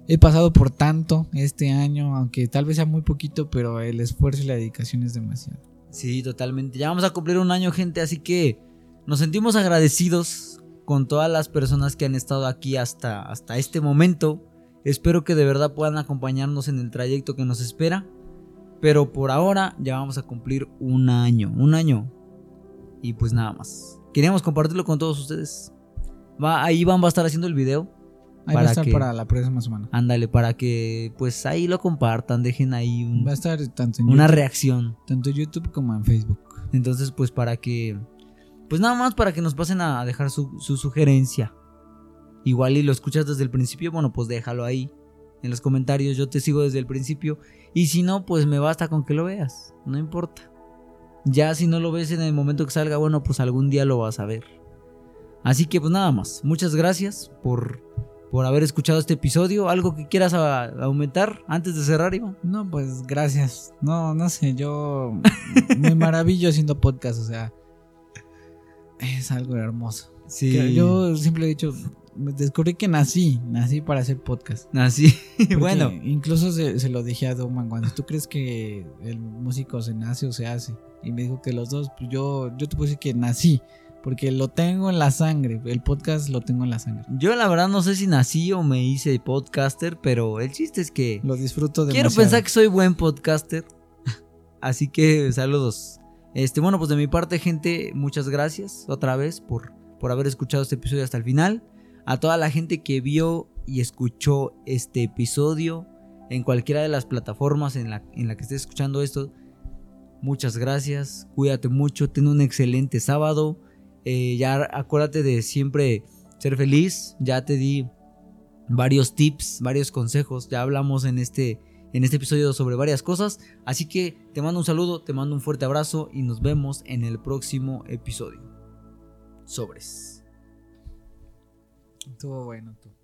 he pasado por tanto este año, aunque tal vez sea muy poquito, pero el esfuerzo y la dedicación es demasiado. Sí, totalmente. Ya vamos a cumplir un año, gente, así que nos sentimos agradecidos con todas las personas que han estado aquí hasta, hasta este momento. Espero que de verdad puedan acompañarnos en el trayecto que nos espera. Pero por ahora ya vamos a cumplir un año, un año. Y pues nada más. Queríamos compartirlo con todos ustedes. Va, ahí Iván va a estar haciendo el video. Ahí va Para a estar que- para la próxima semana. Ándale, para que pues ahí lo compartan, dejen ahí un- Va a estar tanto en, una YouTube, reacción. tanto en YouTube como en Facebook. Entonces, pues para que. Pues nada más para que nos pasen a dejar su, su sugerencia. Igual y lo escuchas desde el principio, bueno, pues déjalo ahí. en los comentarios, yo te sigo desde el principio. Y si no, pues me basta con que lo veas, no importa. Ya si no lo ves en el momento que salga, bueno, pues algún día lo vas a ver. Así que pues nada más, muchas gracias por, por haber escuchado este episodio. ¿Algo que quieras aumentar antes de cerrar, Iván? No, pues gracias. No, no sé, yo me maravillo haciendo podcast, o sea, es algo hermoso. Sí. yo siempre he dicho, descubrí que nací, nací para hacer podcast. Nací. bueno. Incluso se, lo dije a Doman cuando tú crees que el músico se nace o se hace. Y me dijo que los dos, pues yo, yo te puedo decir que nací. Porque lo tengo en la sangre. El podcast lo tengo en la sangre. Yo la verdad no sé si nací o me hice podcaster, pero el chiste es que... Lo disfruto de Quiero pensar que soy buen podcaster. Así que saludos. Este, bueno, pues de mi parte, gente, muchas gracias otra vez por, por haber escuchado este episodio hasta el final a toda la gente que vio y escuchó este episodio en cualquiera de las plataformas en la, en la que estés escuchando esto. Muchas gracias, cuídate mucho, ten un excelente sábado. Eh, ya acuérdate de siempre ser feliz. Ya te di varios tips, varios consejos. Ya hablamos en este, en este episodio sobre varias cosas. Así que te mando un saludo, te mando un fuerte abrazo y nos vemos en el próximo episodio. Sobres. Estuvo bueno tú.